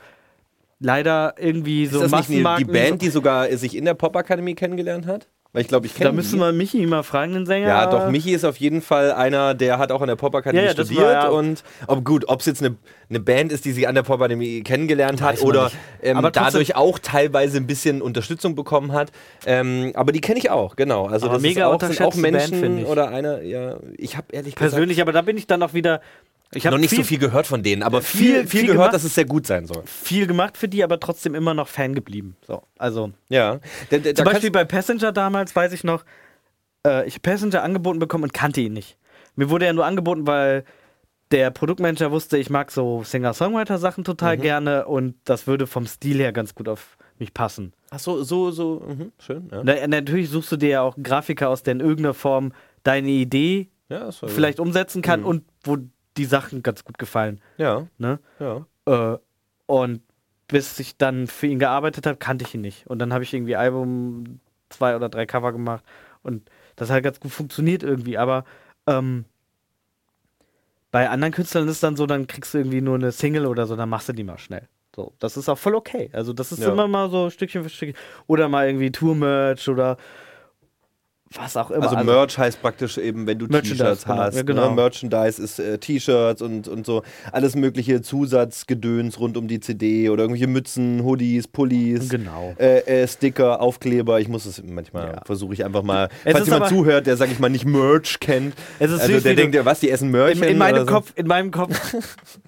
leider irgendwie so Mhm. Ist das nicht die, Band, die sogar sich in der Popakademie kennengelernt hat? Weil ich glaube, ich kenne Da müsste man Michi mal fragen, den Sänger. Ja, doch, Michi ist auf jeden Fall einer, der hat auch an der Popakademie Ja, ja, studiert. ja- und ob gut, ob es jetzt eine, eine Band ist, die sie an der Popakademie kennengelernt hat oder ähm, dadurch auch teilweise ein bisschen Unterstützung bekommen hat. Ähm, aber die kenne ich auch, genau. Also Aber das mega ist auch, sind auch Band, Menschen finde ich. oder eine, ja, ich habe ehrlich gesagt Persönlich, aber da bin ich dann auch wieder. Ich habe noch nicht so viel gehört von denen, aber viel- viel, viel, viel gehört, gemacht. dass es sehr gut sein soll. viel gemacht für die, aber trotzdem immer noch Fan geblieben. So, also Ja. Da, da, zum Beispiel bei Passenger damals weiß ich noch, äh, ich habe Passenger angeboten bekommen und kannte ihn nicht. Mir wurde ja nur angeboten, weil der Produktmanager wusste, ich mag so Singer-Songwriter-Sachen total gerne und das würde vom Stil her ganz gut auf mich passen. Ach so, so, so, mhm, schön. Ja, Na, natürlich suchst du dir ja auch einen Grafiker aus, der in irgendeiner Form deine Idee ja vielleicht umsetzen kann und wo die Sachen ganz gut gefallen. Ja, Ne? ja. Äh, und bis ich dann für ihn gearbeitet habe, kannte ich ihn nicht. Und dann habe ich irgendwie Album, zwei oder drei Cover gemacht und das hat ganz gut funktioniert irgendwie. Aber ähm, bei anderen Künstlern ist es dann so, dann kriegst du irgendwie nur eine Single oder so, dann machst du die mal schnell. So, das ist auch voll okay. Also das ist Ja. immer mal so Stückchen für Stückchen. Oder mal irgendwie Tour-Merch oder was auch immer. Also Merch heißt praktisch eben, wenn du T-Shirts genau. hast. Ja, genau. Ne? Merchandise ist äh, T-Shirts und, und so alles mögliche Zusatzgedöns rund um die CD oder irgendwelche Mützen, Hoodies, Pullis. Genau. Äh, äh, Sticker, Aufkleber, ich muss es manchmal, Ja. versuche ich einfach mal, Es falls jemand zuhört, der, sag ich mal, nicht Merch kennt, Es ist also süß, der denkt, ja, was, die essen Merch? In, in meinem Kopf, in meinem Kopf,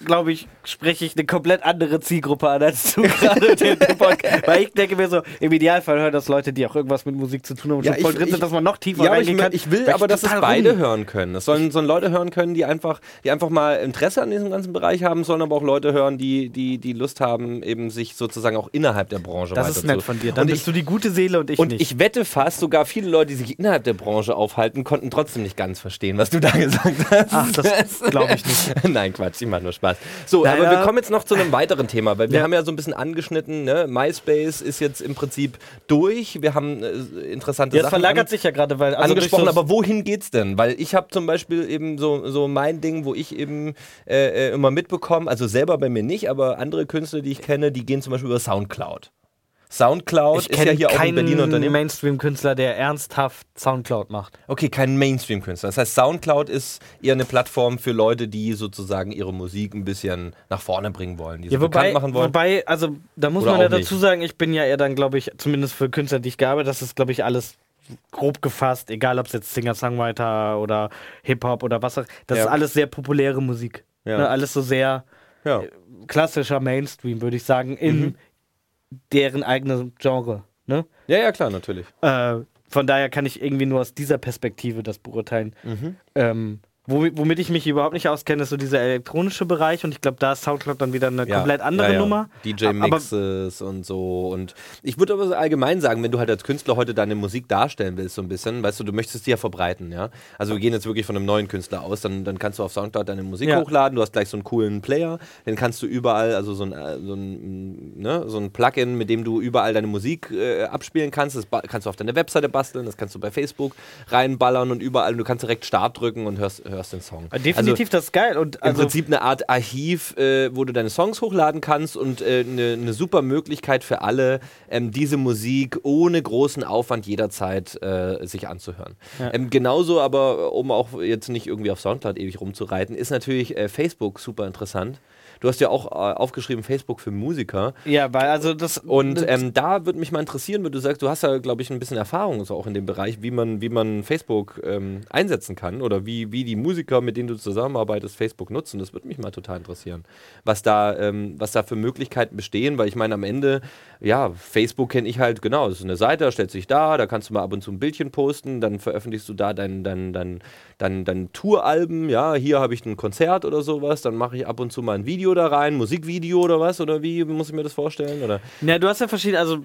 glaube ich, spreche ich eine komplett andere Zielgruppe an als du gerade den Podcast. Weil ich denke mir so, im Idealfall hören das Leute, die auch irgendwas mit Musik zu tun haben und Ja, schon voll ich- drin ich- sind, dass man noch tiefer Ja, ich, reingehen mö- kann. ich will Weil aber, dass es beide rum- hören können. Es sollen, sollen Leute hören können, die einfach, die einfach mal Interesse an diesem ganzen Bereich haben, sollen aber auch Leute hören, die, die, die Lust haben, eben sich sozusagen auch innerhalb der Branche Das ist nett zu- von dir. Dann und bist ich, du die gute Seele und ich und nicht. ich wette fast, sogar viele Leute, die sich innerhalb der Branche aufhalten, konnten trotzdem nicht ganz verstehen, was du da gesagt hast. Ach, das glaube ich nicht. Nein, Quatsch, ich mache nur Spaß. So, Naja. aber wir kommen jetzt noch zu einem weiteren Thema, weil wir Ja. haben ja so ein bisschen angeschnitten, ne? MySpace ist jetzt im Prinzip durch. Wir haben äh, interessante Jetzt Sachen verlagert an- sich ja gerade, weil also angesprochen, so- aber wohin geht's denn? Weil ich habe zum Beispiel eben so, so mein Ding, wo ich eben äh, äh, immer mitbekomme, also selber bei mir nicht, aber andere Künstler, die ich kenne, die gehen zum Beispiel über Soundcloud. Soundcloud ich ist ja kenne hier auch ein keinen Berliner Unternehmen. Mainstream-Künstler, der ernsthaft Soundcloud macht. Okay, kein Mainstream-Künstler. Das heißt, Soundcloud ist eher eine Plattform für Leute, die sozusagen ihre Musik ein bisschen nach vorne bringen wollen, die sie Ja, wobei, bekannt machen wollen. wobei, also da muss Oder man ja dazu nicht. sagen, ich bin ja eher dann, glaube ich, zumindest für Künstler, die ich gearbeitet das ist, glaube ich, alles grob gefasst, egal ob es jetzt Singer-Songwriter oder Hip-Hop oder was auch Das Ja. ist alles sehr populäre Musik. Ja. Ne, alles so sehr ja. klassischer Mainstream, würde ich sagen, in Mhm. deren eigenem Genre. Ne? ja, ja, klar, natürlich. Äh, von daher kann ich irgendwie nur aus dieser Perspektive das beurteilen. Mhm. Ähm, womit, ich mich überhaupt nicht auskenne, ist so dieser elektronische Bereich und ich glaube, da ist Soundcloud dann wieder eine Ja, komplett andere ja, ja. Nummer. DJ-Mixes und so. Und ich würde aber so allgemein sagen, wenn du halt als Künstler heute deine Musik darstellen willst, so ein bisschen, weißt du, du möchtest die ja verbreiten, ja. Also wir gehen jetzt wirklich von einem neuen Künstler aus, dann, dann kannst du auf Soundcloud deine Musik hochladen, du hast gleich so einen coolen Player, den kannst du überall, also so ein, äh, so ein, ne, so ein Plugin, mit dem du überall deine Musik äh, abspielen kannst. Das kannst du auf deine Webseite basteln, das kannst du bei Facebook reinballern und überall, du kannst direkt Start drücken und hörst, hörst den Song. Definitiv, das ist geil. Und Im also, Prinzip eine Art Archiv, äh, wo du deine Songs hochladen kannst und äh, eine eine super Möglichkeit für alle, ähm, diese Musik ohne großen Aufwand jederzeit äh, sich anzuhören. Ja. Ähm, genauso aber, um auch jetzt nicht irgendwie auf Soundcloud ewig rumzureiten, ist natürlich äh, Facebook super interessant. Du hast ja auch äh, aufgeschrieben Facebook für Musiker. Ja, weil also das. Und ähm, da würde mich mal interessieren, wenn du sagst, du hast ja, glaube ich, ein bisschen Erfahrung so auch in dem Bereich, wie man, wie man Facebook ähm, einsetzen kann oder wie, wie die Musiker, mit denen du zusammenarbeitest, Facebook nutzen. Das würde mich mal total interessieren, was da, ähm, was da für Möglichkeiten bestehen, weil ich meine, am Ende, ja, Facebook kenne ich halt, genau, das ist eine Seite, da stellt sich da, da kannst du mal ab und zu ein Bildchen posten, dann veröffentlichst du da dein, dein, dein, dein, dein Touralben, ja, hier habe ich ein Konzert oder sowas, dann mache ich ab und zu mal ein Video da rein, Musikvideo oder was, oder wie muss ich mir das vorstellen? Oder? Ja, du hast ja verschiedene, also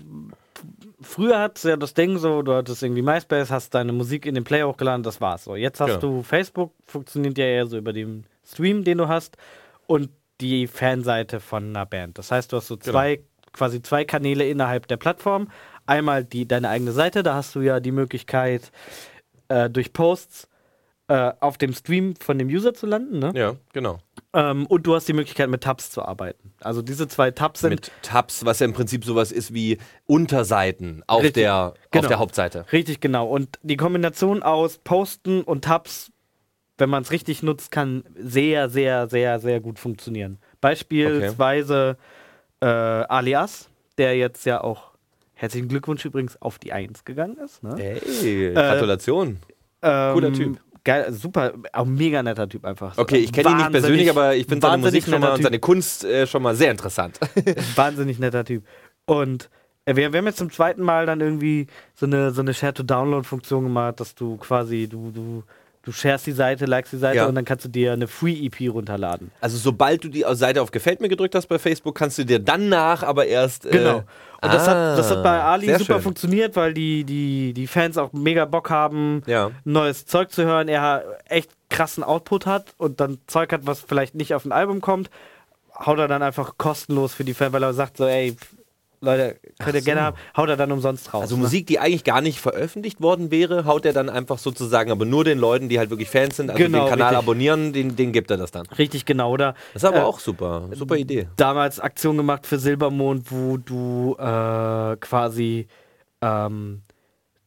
früher hat ja das Ding so, du hattest irgendwie MySpace, hast deine Musik in den Player hochgeladen, das war's so. Jetzt hast Ja. du Facebook, funktioniert ja eher so über den Stream, den du hast und die Fanseite von einer Band. Das heißt, du hast so zwei, quasi zwei Kanäle innerhalb der Plattform. Einmal die, deine eigene Seite, da hast du ja die Möglichkeit, äh, durch Posts äh, auf dem Stream von dem User zu landen, ne? Ja, genau. Ähm, und du hast die Möglichkeit, mit Tabs zu arbeiten. Also diese zwei Tabs sind Mit Tabs, was ja im Prinzip sowas ist wie Unterseiten auf, Richtig. der, auf Genau. der Hauptseite. Richtig, genau. Und die Kombination aus Posten und Tabs, wenn man es richtig nutzt, kann sehr, sehr, sehr, sehr gut funktionieren. Beispielsweise äh, Alias, der jetzt ja auch, herzlichen Glückwunsch übrigens, auf die 1 gegangen ist. Ne? Hey, Gratulation. Ähm, cooler Typ. Geil, super, auch mega netter Typ einfach. Okay, ich kenne ihn nicht persönlich, aber ich finde seine Musik schon mal und seine Kunst äh, schon mal sehr interessant. wahnsinnig netter Typ. Und äh, wir, wir haben jetzt zum zweiten Mal dann irgendwie so eine, so eine Share-to-Download-Funktion gemacht, dass du quasi, du, du, du sharest die Seite, likest die Seite Ja. und dann kannst du dir eine Free-EP runterladen. Also sobald du die Seite auf Gefällt mir gedrückt hast bei Facebook, kannst du dir danach aber erst... Äh, Genau. Und das, hat, das hat bei Ali sehr super schön. funktioniert, weil die, die, die Fans auch mega Bock haben, Ja. neues Zeug zu hören. Er echt krassen Output hat und dann Zeug hat, was vielleicht nicht auf ein Album kommt, haut er dann einfach kostenlos für die Fans, weil er sagt so, ey, Leute, könnt ihr so. gerne haben, haut er dann umsonst raus. Also ne? Musik, die eigentlich gar nicht veröffentlicht worden wäre, haut er dann einfach sozusagen, aber nur den Leuten, die halt wirklich Fans sind, also Genau, den Kanal richtig. abonnieren, den, den gibt er das dann. Richtig genau, oder? Das ist aber Äh, auch super, super Idee. damals Aktion gemacht für Silbermond, wo du äh, quasi ähm,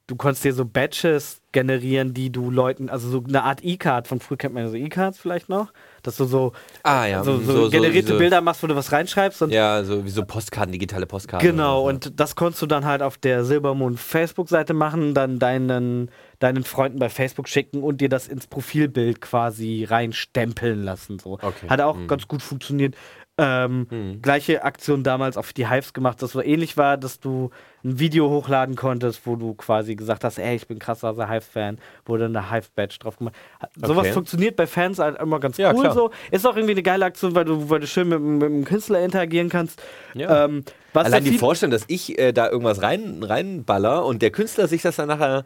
du konntest dir so Badges generieren, die du Leuten, also so eine Art E-Card, von früher kennt man ja so E-Cards vielleicht noch, dass du so, Ah ja, so, so, so- so generierte diese- Bilder machst, wo du was reinschreibst und Ja, so wie so Postkarten, digitale Postkarten. Genau, so. und das konntest du dann halt auf der Silbermond Facebook-Seite machen, dann deinen, deinen Freunden bei Facebook schicken und dir das ins Profilbild quasi reinstempeln lassen. So. Okay, Hat auch mhm. ganz gut funktioniert. Ähm, Gleiche Aktion damals auf die Hives gemacht, das so ähnlich war, dass du ein Video hochladen konntest, wo du quasi gesagt hast, ey, ich bin krasser Hives-Fan, wurde eine Hive-Badge drauf gemacht. Hat- Sowas Okay. funktioniert bei Fans halt immer ganz Ja, cool klar. so. Ist auch irgendwie eine geile Aktion, weil du, weil du schön mit, mit dem Künstler interagieren kannst. Ja. Ähm, was Allein die Vorstellung, dass ich äh, da irgendwas rein, reinballer und der Künstler sich das dann nachher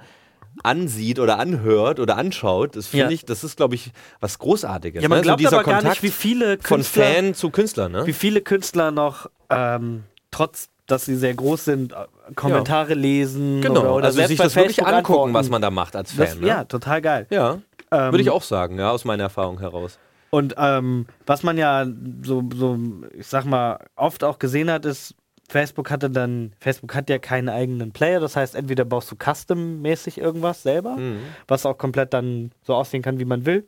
ansieht oder anhört oder anschaut, das finde Ja. ich, das ist, glaube ich, was Großartiges. Ja, man ne? glaubt so dieser aber gar Kontakt nicht, wie viele von Künstler, Fan zu Künstler, ne? wie viele Künstler noch, ähm, trotz dass sie sehr groß sind, äh, Kommentare lesen Genau, oder, oder also sich das wirklich angucken, antworten. was man da macht als Fan. das, ne? Ja, total geil. ja. Ähm, würde ich auch sagen, ja, aus meiner Erfahrung heraus. Und ähm, was man ja so, so, ich sag mal, oft auch gesehen hat, ist, Facebook hatte dann, Facebook hat ja keinen eigenen Player, das heißt, entweder baust du custom-mäßig irgendwas selber, Mhm. was auch komplett dann so aussehen kann, wie man will.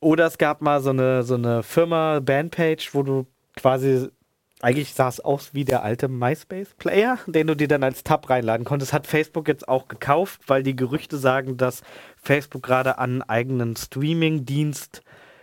Oder es gab mal so eine, so eine Firma, Bandpage, wo du quasi, eigentlich sah es aus wie der alte MySpace-Player, den du dir dann als Tab reinladen konntest. Hat Facebook jetzt auch gekauft, weil die Gerüchte sagen, dass Facebook gerade an eigenen Streaming-Dienst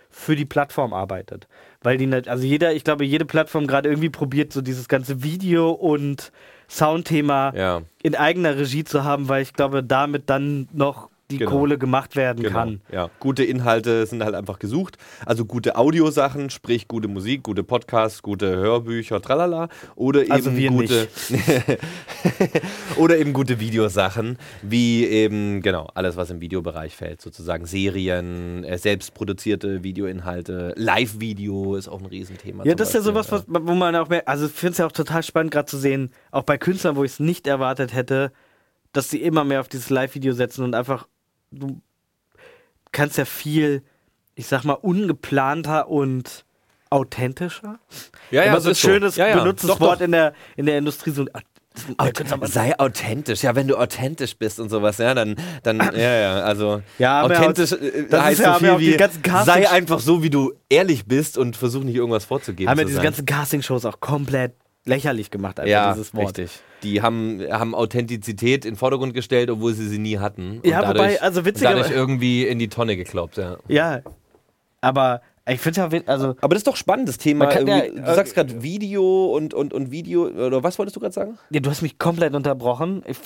für die Plattform arbeitet. Weil die, nicht, also jeder, ich glaube, jede Plattform gerade irgendwie probiert, so dieses ganze Video- und Soundthema Ja. in eigener Regie zu haben, weil ich glaube, damit dann noch die Genau. Kohle gemacht werden Genau. kann. Ja, gute Inhalte sind halt einfach gesucht. Also gute Audiosachen, sprich gute Musik, gute Podcasts, gute Hörbücher, tralala. Oder eben Also gute. oder eben gute Videosachen, wie eben, genau, alles, was im Videobereich fällt, sozusagen Serien, äh, selbstproduzierte Videoinhalte, Live-Video ist auch ein Riesenthema. Ja, das ist ja sowas, was, wo man auch mehr, also ich finde es ja auch total spannend gerade zu sehen, auch bei Künstlern, wo ich es nicht erwartet hätte, dass sie immer mehr auf dieses Live-Video setzen und einfach, du kannst ja viel, ich sag mal, ungeplanter und authentischer. Ja, ja, Immer das so ein ist so. schönes, Ja, ja. benutztes Doch, Wort doch. in der, in der Industrie, so Aut sei authentisch. Ja, wenn du authentisch bist und sowas, ja, dann, dann ja, ja, also Ja, authentisch äh, das heißt ja- so viel wie, sei einfach so, wie du ehrlich bist und versuch nicht irgendwas vorzugeben haben zu diese ganzen Castingshows auch komplett lächerlich gemacht, einfach ja, dieses Wort. richtig. Die haben, haben Authentizität in den Vordergrund gestellt, obwohl sie sie nie hatten. Und Ja, wobei, dadurch, also witziger- dadurch irgendwie in die Tonne gekloppt, ja. Ja, aber ich finde ja, also Aber das ist doch spannend, das Thema. Ja, du sagst gerade Video und, und, und Video, oder was wolltest du gerade sagen? ja, du hast mich komplett unterbrochen. Ich,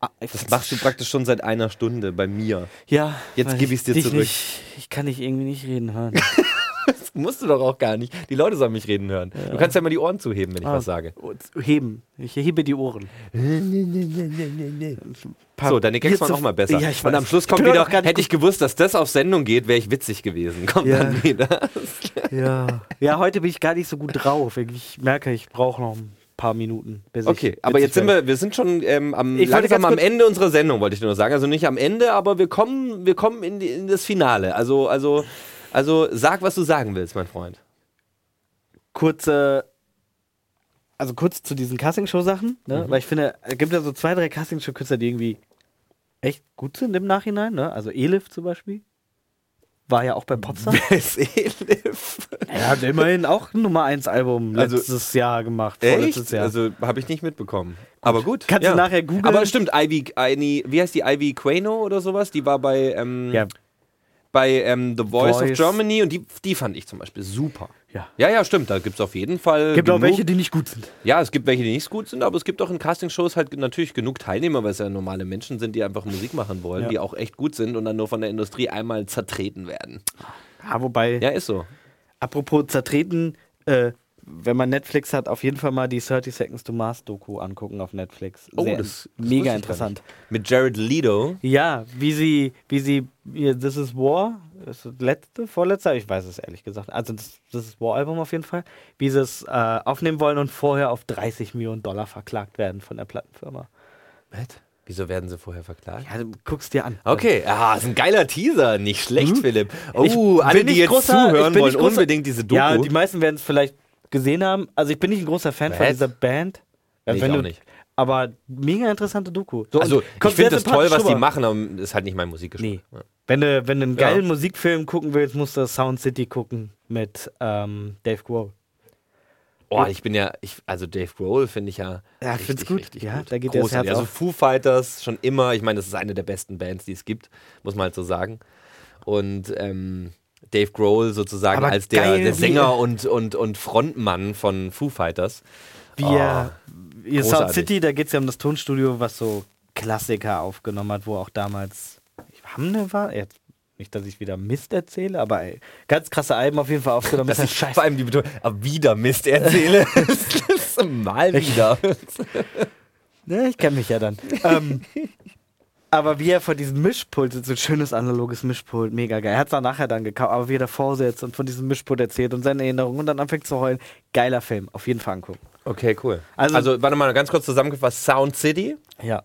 ah, ich Das machst du praktisch schon seit einer Stunde bei mir. Ja. Jetzt weil geb ich's dir zurück. Nicht, ich kann dich irgendwie nicht reden hören. Musst du doch auch gar nicht. Die Leute sollen mich reden hören. Du kannst ja mal die Ohren zuheben, wenn ich Ah. was sage. Heben. Ich hebe die Ohren. So, deine Gags waren auch mal besser. Ja, ich und am Schluss Ich kommt bin wieder, hätte ich gewusst, dass das auf Sendung geht, wäre ich witzig gewesen. Kommt Ja. dann wieder. Ja. ja, heute bin ich gar nicht so gut drauf. Ich merke, ich brauche noch ein paar Minuten. Okay, ich aber jetzt sind wir, wir sind schon ähm, am, Ich langsam am Ende unserer Sendung, wollte ich nur sagen. Also nicht am Ende, aber wir kommen, wir kommen in, die, in das Finale. Also, also, also sag, was du sagen willst, mein Freund. kurze. Also kurz zu diesen Castingshow-Sachen, ne? Mhm. weil ich finde, es gibt ja so zwei, drei Castingshow-Künstler, die irgendwie echt gut sind im Nachhinein. Ne? Also Elif zum Beispiel. War ja auch bei Popstar. Elif. er hat immerhin auch ein Nummer 1 Album Also- letztes Jahr gemacht. Vorletztes Jahr. Also habe ich nicht mitbekommen. Aber gut. Kannst du nachher googeln? Aber stimmt, Ivy, Ivy, wie heißt die Ivy Quano oder sowas? Die war bei, ähm, ja, bei ähm, The Voice, of Voice. Germany und die, die fand ich zum Beispiel super. ja. Ja, ja, stimmt. Da gibt es auf jeden Fall. Gibt auch genug- welche, die nicht gut sind. Ja, es gibt welche, die nicht gut sind, aber es gibt auch in Castingshows halt natürlich genug Teilnehmer, weil es ja normale Menschen sind, die einfach Musik machen wollen, Ja. die auch echt gut sind und dann nur von der Industrie einmal zertreten werden. Ja, wobei, Ja, ist so. apropos zertreten, äh, wenn man Netflix hat, auf jeden Fall mal die 30 Seconds to Mars Doku angucken auf Netflix. Oh, Sehr, das- das ich mega interessant. Mit Jared Leto. Ja, wie sie, wie sie, This is War, das letzte, vorletzte, ich weiß es ehrlich gesagt, also das, das ist War Album auf jeden Fall, wie sie es äh, aufnehmen wollen und vorher auf 30 Millionen Dollar verklagt werden von der Plattenfirma. Wieso werden sie vorher verklagt? Ja, du guckst dir an. Okay, ja, ist ein geiler Teaser, nicht schlecht, Mhm. Philipp. Ich Oh, alle, bin die jetzt großer- ich zuhören, wollen großer- unbedingt diese Doku. Ja, die meisten werden es vielleicht gesehen haben. Also ich bin nicht ein großer Fan von Was? dieser Band. Ja, Nee, ich auch du- nicht. Aber mega interessante Doku. So, also, ich finde das toll, was die machen, aber ist halt nicht mein Musikgeschmack. Nee. Ja. Wenn du, wenn du einen Ja. geilen Musikfilm gucken willst, musst du Sound City gucken mit ähm, Dave Grohl. Oh, ich bin ja, ich, also Dave Grohl finde ich ja. Ja, richtig, find's gut. Richtig Ja, gut. da geht dir das Großartig. Herz Also auf. Foo Fighters schon immer, ich meine, das ist eine der besten Bands, die es gibt, muss man halt so sagen. Und ähm, Dave Grohl sozusagen Aber als der, der Sänger und, und, und Frontmann von Foo Fighters. Wie Oh, er, ihr Sound. City, da geht es ja um das Tonstudio, was so Klassiker aufgenommen hat, wo auch damals Hamne war. Jetzt, nicht, dass ich wieder Mist erzähle, aber ey, ganz krasse Alben auf jeden Fall aufgenommen. Das ist ist scheiße. vor allem die Betonung, aber wieder Mist erzähle. das ist mal wieder. Ne, ich kenne mich ja dann. ähm, aber wie er vor diesem Mischpult sitzt, so ein schönes analoges Mischpult, mega geil. Er hat es dann nachher dann gekauft, aber wie er davor sitzt und von diesem Mischpult erzählt und seine Erinnerungen und dann anfängt zu heulen. Geiler Film, auf jeden Fall angucken. Okay, cool. Also- Also, warte mal, ganz kurz zusammengefasst: Sound City Ja.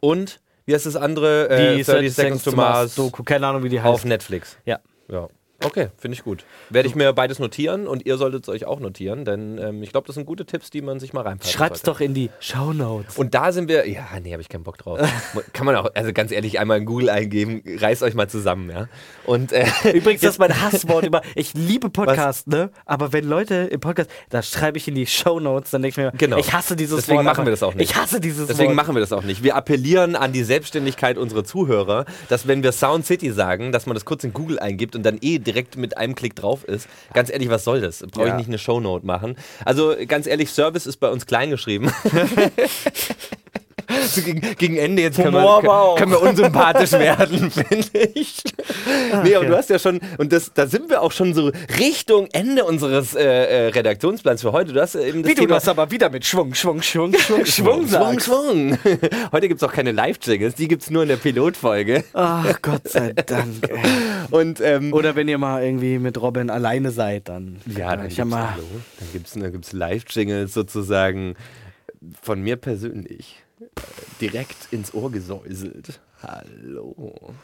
und wie heißt das andere? Äh, 30 Seconds to Mars Doku, keine Ahnung, wie die auf heißt. Netflix. Ja. Ja. Okay, finde ich gut. Werde ich mir beides notieren und ihr solltet es euch auch notieren, denn ähm, ich glaube, das sind gute Tipps, die man sich mal reinpacken Schreib's sollte. doch in die Shownotes. Und da sind wir, ja, nee, habe ich keinen Bock drauf. Kann man auch, also ganz ehrlich, einmal in Google eingeben, reißt euch mal zusammen, ja. Und äh, Übrigens, das ist mein Hasswort über. Ich liebe Podcasts, ne? Aber wenn Leute im Podcast, da schreibe ich in die Shownotes, dann denke ich mir, Genau. ich hasse dieses Deswegen Wort. machen aber wir das auch nicht. Ich hasse dieses Deswegen Wort. machen wir das auch nicht. Wir appellieren an die Selbstständigkeit unserer Zuhörer, dass wenn wir Sound City sagen, dass man das kurz in Google eingibt und dann eh direkt mit einem Klick drauf ist. Ganz ehrlich, was soll das? Brauche ich Ja. nicht eine Shownote machen. Also ganz ehrlich, Service ist bei uns klein geschrieben. so gegen, gegen Ende jetzt können wir, auch. können wir unsympathisch werden, finde ich. nee, aber ja. du hast ja schon, und das, da sind wir auch schon so Richtung Ende unseres äh, äh, Redaktionsplans für heute. Du hast ja eben das Wie du Thema das aber wieder mit Schwung, Schwung, Schwung, Schwung, Schwung Schwung. Schwung. Heute gibt es auch keine Live-Jingles, die gibt es nur in der Pilotfolge. Ach, Gott sei Dank. ey. Und ähm, Oder wenn ihr mal irgendwie mit Robin alleine seid, dann. ja, dann ich gibt es dann dann Live-Jingles sozusagen von mir persönlich äh, direkt ins Ohr gesäuselt. Hallo.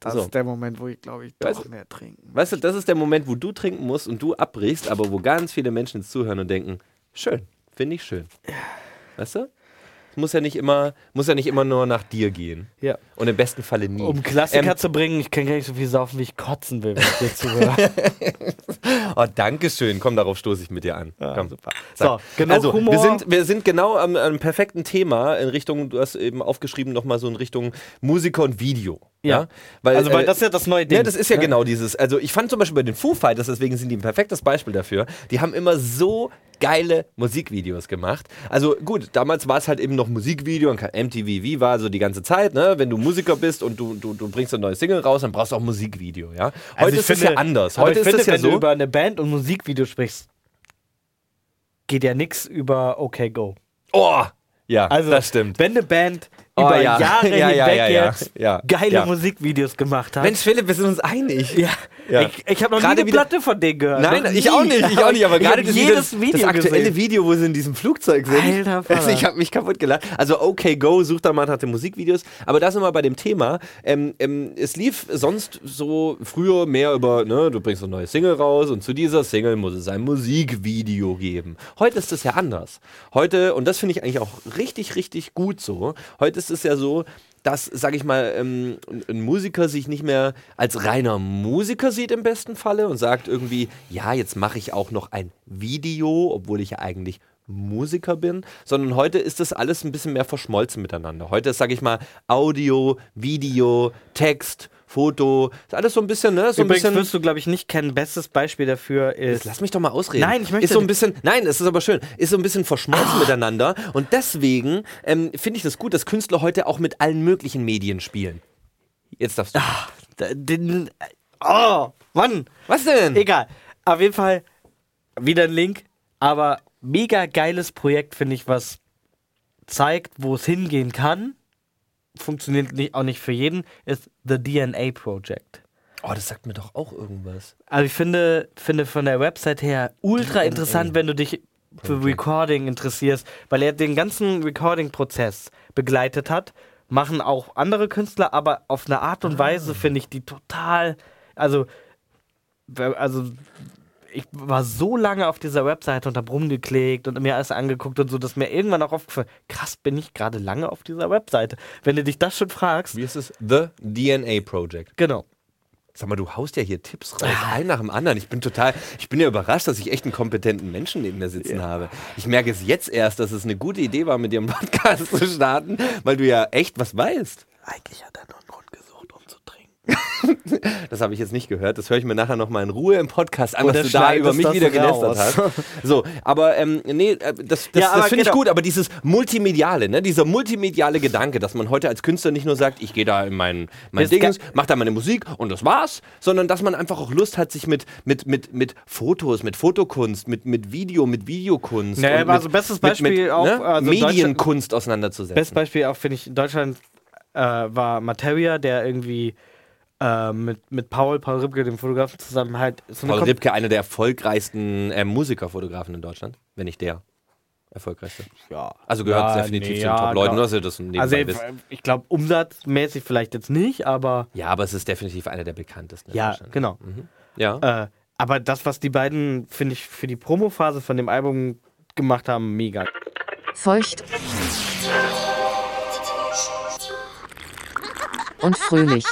Das So. ist der Moment, wo ich glaube ich Weißt doch du- mehr trinken. Weißt du, das ist der Moment, wo du trinken musst und du abbrichst, aber wo ganz viele Menschen jetzt zuhören und denken, schön, finde ich schön. Weißt du? Muss ja nicht immer, muss ja nicht immer nur nach dir gehen. Ja. Und im besten Falle nie. Um Klassiker Ähm, zu bringen, ich kann gar nicht so viel saufen, wie ich kotzen will, wenn ich dir zuhöre. Oh, Dankeschön. Komm, darauf stoße ich mit dir an. Komm. super. So, genug also, Humor. Wir sind, wir sind genau am, am perfekten Thema in Richtung, du hast eben aufgeschrieben, nochmal so in Richtung Musiker und Video. Ja. Weil, also, weil äh, das ist ja das neue Ding. Ja, das ist ja ne? genau dieses. Also ich fand zum Beispiel bei den Foo Fighters, deswegen sind die ein perfektes Beispiel dafür. Die haben immer so geile Musikvideos gemacht. Also gut, damals war es halt eben noch Musikvideo und MTV Viva, also die ganze Zeit, ne? Wenn du Musiker bist und du, du, du bringst ein neues Single raus, dann brauchst du auch Musikvideo, ja? Heute Also ist es ja anders. Heute ist finde, es ja wenn du so. über eine Band und Musikvideo sprichst, geht ja nichts über OK Go. Oh! Ja, Also, das stimmt. wenn eine Band Oh, über ja. Jahre Ja, hinweg jetzt geile. Musikvideos gemacht hat. Mensch, Philipp, wir sind uns einig. ja. Ich, ich habe noch Gerade nie eine wieder- Platte von denen gehört. Nein, ich auch nicht, ich auch nicht, aber Ich gerade das, jedes das, Video das aktuelle gesehen. Video, wo sie in diesem Flugzeug sind. Alter Vater. Also ich habe mich kaputt gelacht. Also okay, go, sucht da mal nach den Musikvideos. Aber da sind wir bei dem Thema. Ähm, ähm, es lief sonst so früher mehr über, ne, du bringst ein neues Single raus und zu dieser Single muss es ein Musikvideo geben. Heute ist es ja anders. Heute, und das finde ich eigentlich auch richtig, richtig gut so, heute ist es ja so, dass, sag ich mal, ähm, ein Musiker sich nicht mehr als reiner Musiker sieht im besten Falle und sagt irgendwie, ja, jetzt mache ich auch noch ein Video, obwohl ich ja eigentlich Musiker bin, sondern heute ist das alles ein bisschen mehr verschmolzen miteinander. Heute ist, sag ich mal, Audio, Video, Text, Foto, ist alles so ein bisschen, ne, so ein Übrigens bisschen. wirst du, glaube ich, nicht kennen. Bestes Beispiel dafür ist. Lass mich doch mal ausreden. Nein, ich möchte Ist so ein bisschen, nein, es ist aber schön, ist so ein bisschen verschmolzen miteinander und deswegen ähm, finde ich das gut, dass Künstler heute auch mit allen möglichen Medien spielen. Jetzt darfst du. D- Den, oh, Mann. Was denn? Egal. Auf jeden Fall wieder ein Link. Aber mega geiles Projekt, finde ich, was zeigt, wo es hingehen kann. Funktioniert nicht, auch nicht für jeden. Ist The DNA Project. Oh, das sagt mir doch auch irgendwas. Also ich finde, finde von der Website her ultra interessant, wenn du dich für Recording interessierst, weil er den ganzen Recording-Prozess begleitet hat. Machen auch andere Künstler, aber auf eine Art und Weise finde ich die total. Also, also ich war so lange auf dieser Webseite und habe rumgeklickt und mir alles angeguckt und so, dass mir irgendwann auch aufgefallen, krass, bin ich gerade lange auf dieser Webseite. Wenn du dich das schon fragst, Wie ist es? The DNA Project. genau. Sag mal, du haust ja hier Tipps raus, ein nach dem anderen. Ich bin total, ich bin ja überrascht, dass ich echt einen kompetenten Menschen neben mir sitzen habe. Ich merke es jetzt erst, dass es eine gute Idee war, mit dir einen Podcast zu starten, weil du ja echt was weißt. Eigentlich hat er nur einen Grund gesucht, um zu trinken. Das habe ich jetzt nicht gehört. Das höre ich mir nachher nochmal in Ruhe im Podcast an, Oder was du da über mich wieder gelästert hast. So, aber ähm, nee, äh, das, das, Ja, das finde ich genau. gut. Aber dieses Multimediale, ne? dieser multimediale Gedanke, dass man heute als Künstler nicht nur sagt, ich gehe da in mein, mein Das Dingens, ga- mach da meine Musik und das war's, sondern dass man einfach auch Lust hat, sich mit, mit, mit, mit Fotos, mit Fotokunst, mit, mit Video, mit Videokunst, Nee, und also mit, bestes mit, mit, Beispiel auch, ne? also Medienkunst auseinanderzusetzen. Bestes Beispiel auch, finde ich, in Deutschland äh, war Materia, der irgendwie äh, mit, mit Paul, Paul Ripke, dem Fotografen, zusammen halt so eine Paul Kom- Ripke, einer der erfolgreichsten äh, Musikerfotografen in Deutschland, wenn nicht der erfolgreichste. Ja. Also gehört Ja, definitiv nee, zu den ja, Top-Leuten, dass ihr das Also wisst. ich glaube, umsatzmäßig vielleicht jetzt nicht, aber Ja, aber es ist definitiv einer der bekanntesten. in ja, Deutschland. genau. Ja. Äh, aber das, was die beiden, finde ich, für die Promophase von dem Album gemacht haben, mega. feucht und fröhlich.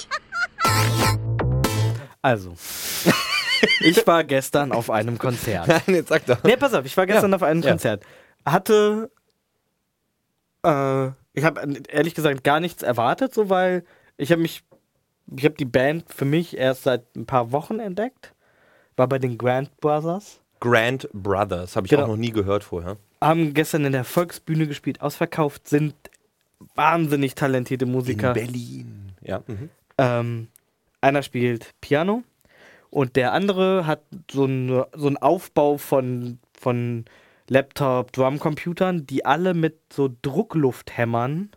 Also, ich war gestern auf einem Konzert. Nein, jetzt sag doch. Nee, pass auf, ich war gestern Ja, auf einem ja. Konzert. Hatte, äh, ich habe ehrlich gesagt gar nichts erwartet, so weil ich habe mich, ich habe die Band für mich erst seit ein paar Wochen entdeckt. War bei den Grand Brothers. Grand Brothers, habe ich Genau. auch noch nie gehört vorher. Haben gestern in der Volksbühne gespielt, ausverkauft, sind wahnsinnig talentierte Musiker. Berlin. Ja. Mhm. Ähm, einer spielt Piano und der andere hat so einen so einen Aufbau von, von Laptop, Drumcomputern, die alle mit so Drucklufthämmern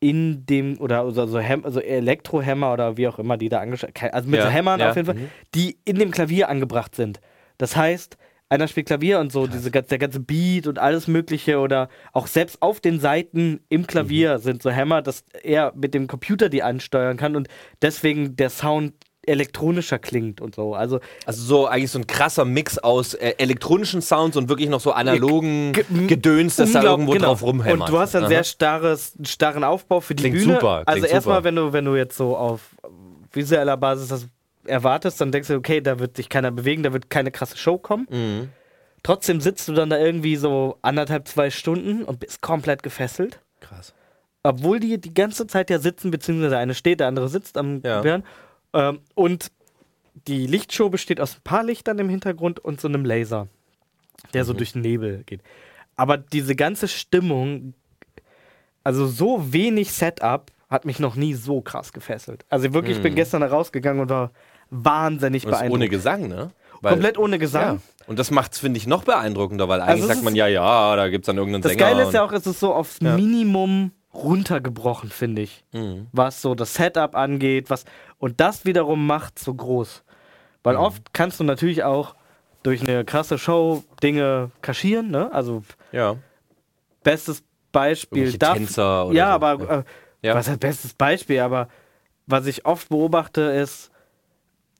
in dem, oder also, so Häm, also Elektrohämmer oder wie auch immer die da angeschaltet, also mit Ja, so Hämmern ja, auf jeden Fall, mhm. die in dem Klavier angebracht sind. Das heißt, einer spielt Klavier und so, diese, der ganze Beat und alles Mögliche oder auch selbst auf den Seiten im Klavier Mhm. sind so Hämmer, dass er mit dem Computer die ansteuern kann und deswegen der Sound elektronischer klingt und so. Also Also so eigentlich so ein krasser Mix aus äh, elektronischen Sounds und wirklich noch so analogen Ge- Gedöns, das da irgendwo genau. drauf rumhämmert. Und du hast einen Aha. sehr starres, starren Aufbau für die Klingt Bühne. super, also erstmal, wenn du, wenn du jetzt so auf visueller Basis das erwartest, dann denkst du, okay, da wird sich keiner bewegen, da wird keine krasse Show kommen. Mhm. Trotzdem sitzt du dann da irgendwie so anderthalb, zwei Stunden und bist komplett gefesselt. Krass. Obwohl die die ganze Zeit ja sitzen, beziehungsweise der eine steht, der andere sitzt am Ja. Bären. Ähm, und die Lichtshow besteht aus ein paar Lichtern im Hintergrund und so einem Laser, der Mhm. so durch den Nebel geht. Aber diese ganze Stimmung, also so wenig Setup, hat mich noch nie so krass gefesselt. Also wirklich, ich bin gestern da rausgegangen und war wahnsinnig das beeindruckt. ohne Gesang, ne? Weil- Komplett ohne Gesang. Ja. Und das macht's, finde ich, noch beeindruckender, weil eigentlich Also es sagt man ja, ja, da gibt's dann irgendeinen Das Sänger. Geile ist ja auch, es ist so aufs Ja. Minimum runtergebrochen, finde ich. Mhm. Was so das Setup angeht, was und das wiederum macht so groß. Weil Mhm. oft kannst du natürlich auch durch eine krasse Show Dinge kaschieren, ne? Also Ja. bestes Beispiel darf- Tänzer oder Ja, so. aber Ja. Äh, Ja. was heißt bestes Beispiel, aber was ich oft beobachte ist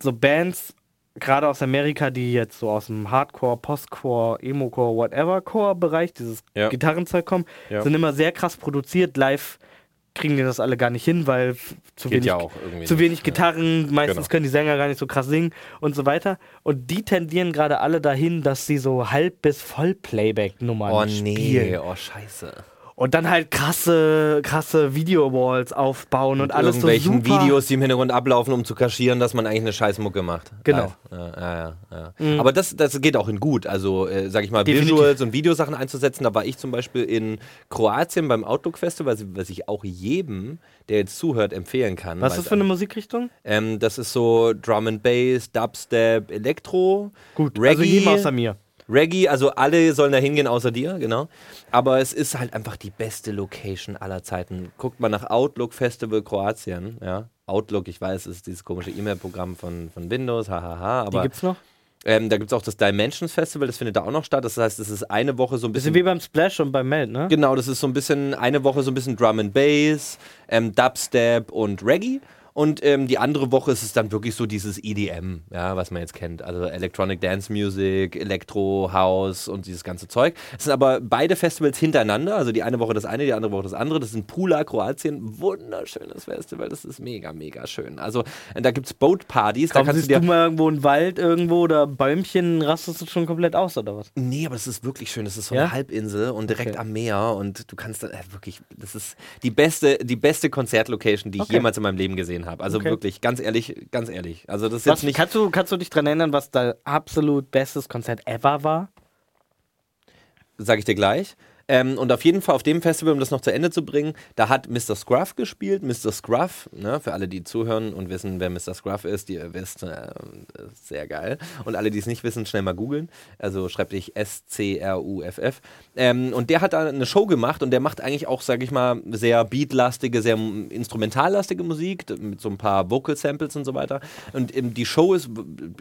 so Bands gerade aus Amerika, die jetzt so aus dem Hardcore, Postcore, Emo-Core, Whatever-Core-Bereich, dieses Ja. Gitarrenzeug kommen, Ja. sind immer sehr krass produziert. Live kriegen die das alle gar nicht hin, weil zu Geht wenig, ja zu nicht, wenig ja. Gitarren, meistens Genau. können die Sänger gar nicht so krass singen und so weiter. Und die tendieren gerade alle dahin, dass sie so Halb- bis Voll-Playback-Nummern Oh spielen. nee, oh scheiße. Und dann halt krasse, krasse Video-Walls aufbauen und, Und alles so irgendwelchen super. Videos, die im Hintergrund ablaufen, um zu kaschieren, dass man eigentlich eine Scheißmucke macht. Genau. Ja, ja, ja, ja. Aber das, das geht auch in gut. Also, äh, sag ich mal, Definitiv. Visuals und Videosachen einzusetzen. Da war ich zum Beispiel in Kroatien beim Outlook Festival, was- ich auch jedem, der jetzt zuhört, empfehlen kann. Was ist das für eine Musikrichtung? Ähm, das ist so Drum and Bass, Dubstep, Elektro, Gut, Reggae, also jedem außer mir. Reggae, also alle sollen da hingehen außer dir, genau. Aber es ist halt einfach die beste Location aller Zeiten. Guckt mal nach Outlook Festival Kroatien, ja. Outlook, ich weiß, ist dieses komische E-Mail-Programm von, von Windows, hahaha, Die aber gibt's noch? ähm, da gibt es auch das Dimensions Festival, das findet da auch noch statt. Das heißt, es ist eine Woche so ein Bisschen bisschen wie beim Splash und beim Meld, ne? Genau, das ist so ein bisschen, eine Woche so ein bisschen Drum and Bass, ähm, Dubstep und Reggae. Und ähm, die andere Woche ist es dann wirklich so dieses EDM, ja, was man jetzt kennt. Also Electronic Dance Music, Electro, House und dieses ganze Zeug. Es sind aber beide Festivals hintereinander. Also die eine Woche das eine, die andere Woche das andere. Das ist in Pula, Kroatien. Wunderschönes Festival. Das ist mega, mega schön. Also äh, da gibt es Boat-Partys. Da kannst du dir. du mal irgendwo einen Wald irgendwo oder Bäumchen, rastest du schon komplett aus oder was? Nee, aber es ist wirklich schön. Es ist so Ja? eine Halbinsel und direkt Okay. am Meer und du kannst da äh, wirklich, das ist die beste, die beste Konzertlocation, die ich Okay. jemals in meinem Leben gesehen habe. Also Okay. wirklich, ganz ehrlich, ganz ehrlich. Also das ist was jetzt nicht, kannst, du, kannst du dich dran erinnern, was dein absolut bestes Konzert ever war? sage ich dir gleich. Ähm, und auf jeden Fall auf dem Festival, um das noch zu Ende zu bringen, da hat Mr. Scruff gespielt. Mr. Scruff, ne, für alle, die zuhören und wissen, wer Mr. Scruff ist, ihr wisst, äh, sehr geil. Und alle, die es nicht wissen, schnell mal googeln. Also schreibt dich S-C-R-U-F-F. Ähm, und der hat da eine Show gemacht und der macht eigentlich auch, sage ich mal, sehr beatlastige, sehr instrumentallastige Musik mit so ein paar Vocal Samples und so weiter. Und ähm, die Show ist,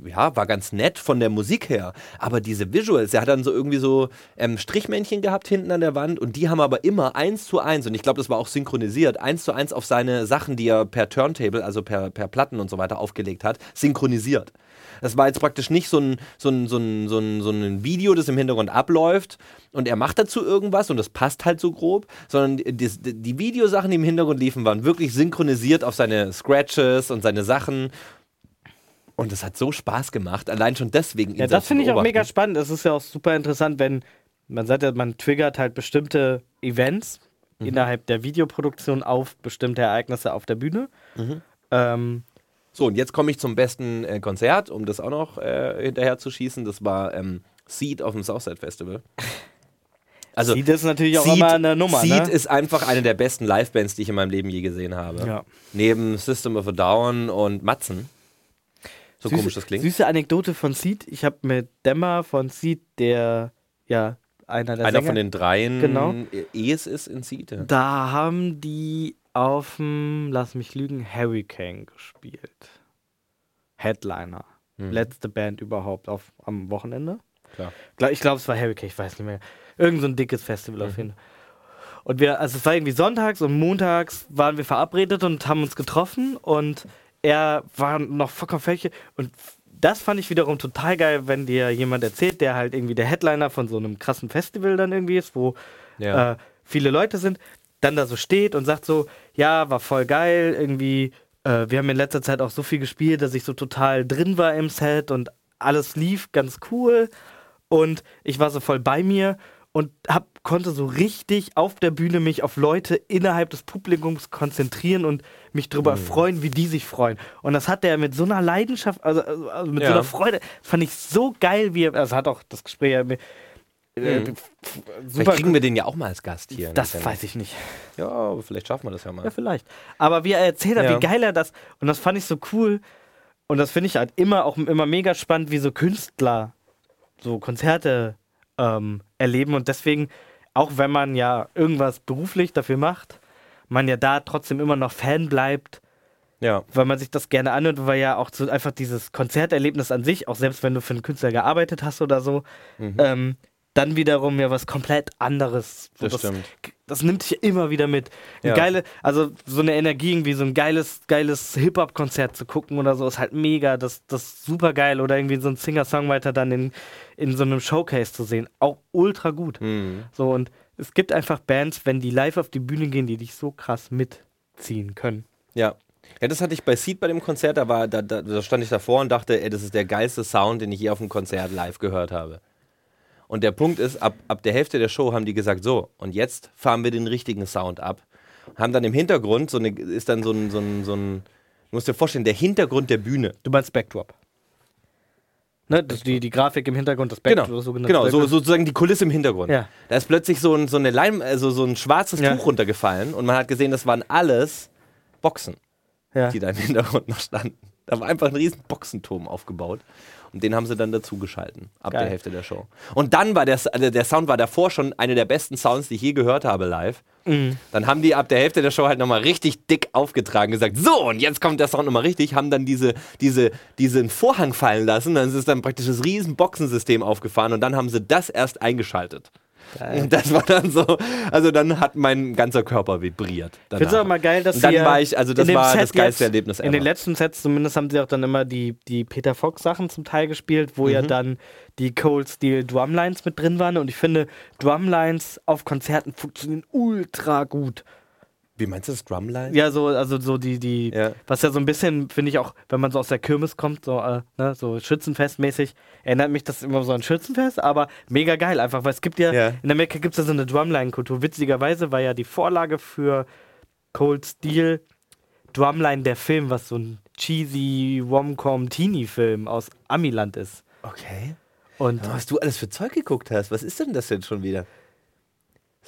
ja, war ganz nett von der Musik her. Aber diese Visuals, der hat dann so irgendwie so ähm, Strichmännchen gehabt hinten an der Wand und die haben aber immer eins zu eins, und ich glaube, das war auch synchronisiert, eins zu eins auf seine Sachen, die er per Turntable, also per, per Platten und so weiter aufgelegt hat, synchronisiert. Das war jetzt praktisch nicht so ein, so, ein, so, ein, so, ein, so ein Video, das im Hintergrund abläuft und er macht dazu irgendwas und das passt halt so grob, sondern die, die, Videosachen, die im Hintergrund liefen, waren wirklich synchronisiert auf seine Scratches und seine Sachen. Und das hat so Spaß gemacht, allein schon deswegen. Ja, das finde ich auch mega spannend. Es ist ja auch super interessant, wenn man sagt ja, man triggert halt bestimmte Events Mhm. innerhalb der Videoproduktion auf bestimmte Ereignisse auf der Bühne. Mhm. Ähm, So, und jetzt komme ich zum besten äh, Konzert, um das auch noch äh, hinterher zu schießen. Das war ähm, Seed auf dem Southside Festival. Also, Seed ist natürlich auch Seed, immer eine Nummer, Seed ne? ist einfach eine der besten Livebands, die ich in meinem Leben je gesehen habe. Ja. Neben System of a Down und Matzen. So süße, komisch das klingt. Süße Anekdote von Seed. Ich habe mit Dämmer von Seed, der ja einer der Einer Sänger, von den dreien Genau. E's ist in. Ja. Da haben die auf dem, lass mich lügen, Hurricane gespielt. Headliner. Mhm. Letzte Band überhaupt auf, am Wochenende. Klar. Ich glaube, es war Hurricane, ich weiß nicht mehr. Irgend so ein dickes Festival Mhm. auf jeden Fall. Und wir, also es war irgendwie sonntags und montags waren wir verabredet und haben uns getroffen und er war noch vollkommen fertig. Und das fand ich wiederum total geil, wenn dir jemand erzählt, der halt irgendwie der Headliner von so einem krassen Festival dann irgendwie ist, wo Ja. äh, viele Leute sind, dann da so steht und sagt so, ja, war voll geil, irgendwie, äh, wir haben in letzter Zeit auch so viel gespielt, dass ich so total drin war im Set und alles lief ganz cool. Und ich war so voll bei mir und hab, konnte so richtig auf der Bühne mich auf Leute innerhalb des Publikums konzentrieren und mich drüber freuen, wie die sich freuen. Und das hat er mit so einer Leidenschaft, also, also also mit so Ja. einer Freude, fand ich so geil, wie er, also hat auch das Gespräch ja mit, äh, Mhm. f- Vielleicht kriegen wir den ja auch mal als Gast hier. das Sendung. weiß ich nicht. Ja, aber vielleicht schaffen wir das ja mal. Ja, vielleicht. Aber wie er erzählt hat, Ja. wie geil er das, und das fand ich so cool. Und das finde ich halt immer auch immer mega spannend, wie so Künstler so Konzerte ähm, erleben. Und deswegen, auch wenn man ja irgendwas beruflich dafür macht, man ja da trotzdem immer noch Fan bleibt, Ja. weil man sich das gerne anhört, weil ja auch so einfach dieses Konzerterlebnis an sich, auch selbst wenn du für einen Künstler gearbeitet hast oder so, ähm, dann wiederum ja was komplett anderes. So, Das stimmt. Das nimmt dich immer wieder mit. Ja. geile, also so eine Energie, irgendwie so ein geiles, geiles Hip-Hop-Konzert zu gucken oder so, ist halt mega. Das, das ist super geil. Oder irgendwie so ein Singer-Songwriter dann in, in so einem Showcase zu sehen. Auch ultra gut. Mhm. So, und es gibt einfach Bands, wenn die live auf die Bühne gehen, die dich so krass mitziehen können. Ja. Ja, das hatte ich bei Seed bei dem Konzert, da, war, da, da, da stand ich davor und dachte, ey, das ist der geilste Sound, den ich je auf einem Konzert live gehört habe. Und der Punkt ist, ab, ab der Hälfte der Show haben die gesagt, so, und jetzt fahren wir den richtigen Sound ab. Haben dann im Hintergrund, so eine, ist dann so ein, so ein, so ein, du musst dir vorstellen, der Hintergrund der Bühne. Du meinst Backdrop. Ne, das, die, die Grafik im Hintergrund, das Genau, Backdrop, genau so, Backdrop. sozusagen die Kulisse im Hintergrund. Ja. Da ist plötzlich so ein, so, eine Leim, also so ein schwarzes Ja. Tuch runtergefallen und man hat gesehen, das waren alles Boxen. ja. die da im Hintergrund noch standen. Da war einfach ein riesen Boxenturm aufgebaut. Und den haben sie dann dazu geschalten, ab Geil. der Hälfte der Show. Und dann war der, also der Sound war davor schon einer der besten Sounds, die ich je gehört habe live. Mhm. Dann haben die ab der Hälfte der Show halt nochmal richtig dick aufgetragen, gesagt, so, und jetzt kommt der Sound nochmal richtig, haben dann diese, diese, diesen Vorhang fallen lassen, dann ist dann praktisch das riesen Boxensystem aufgefahren und dann haben sie das erst eingeschaltet. Das war dann so, also dann hat mein ganzer Körper vibriert. Ich finde es auch mal geil, dass Und dann war ich, also das in war Set das geilste jetzt- Erlebnis In ever. den letzten Sets zumindest haben sie auch dann immer die, die Peter Fox Sachen zum Teil gespielt, wo Mhm. ja dann die Cold Steel Drumlines mit drin waren und ich finde Drumlines auf Konzerten funktionieren ultra gut. Wie meinst du das Drumline? Ja, so also so die die Ja. was ja so ein bisschen finde ich auch, wenn man so aus der Kirmes kommt, so äh, ne, so Schützenfestmäßig, erinnert mich das immer so an Schützenfest, aber mega geil einfach, weil es gibt ja, Ja. in Amerika gibt es ja so eine Drumline-Kultur. Witzigerweise war ja die Vorlage für Cold Steel Drumline der Film, was so ein cheesy Rom-Com Teenie-Film aus Amiland ist. Okay. Und Was du alles für Zeug geguckt hast, was ist denn das denn schon wieder?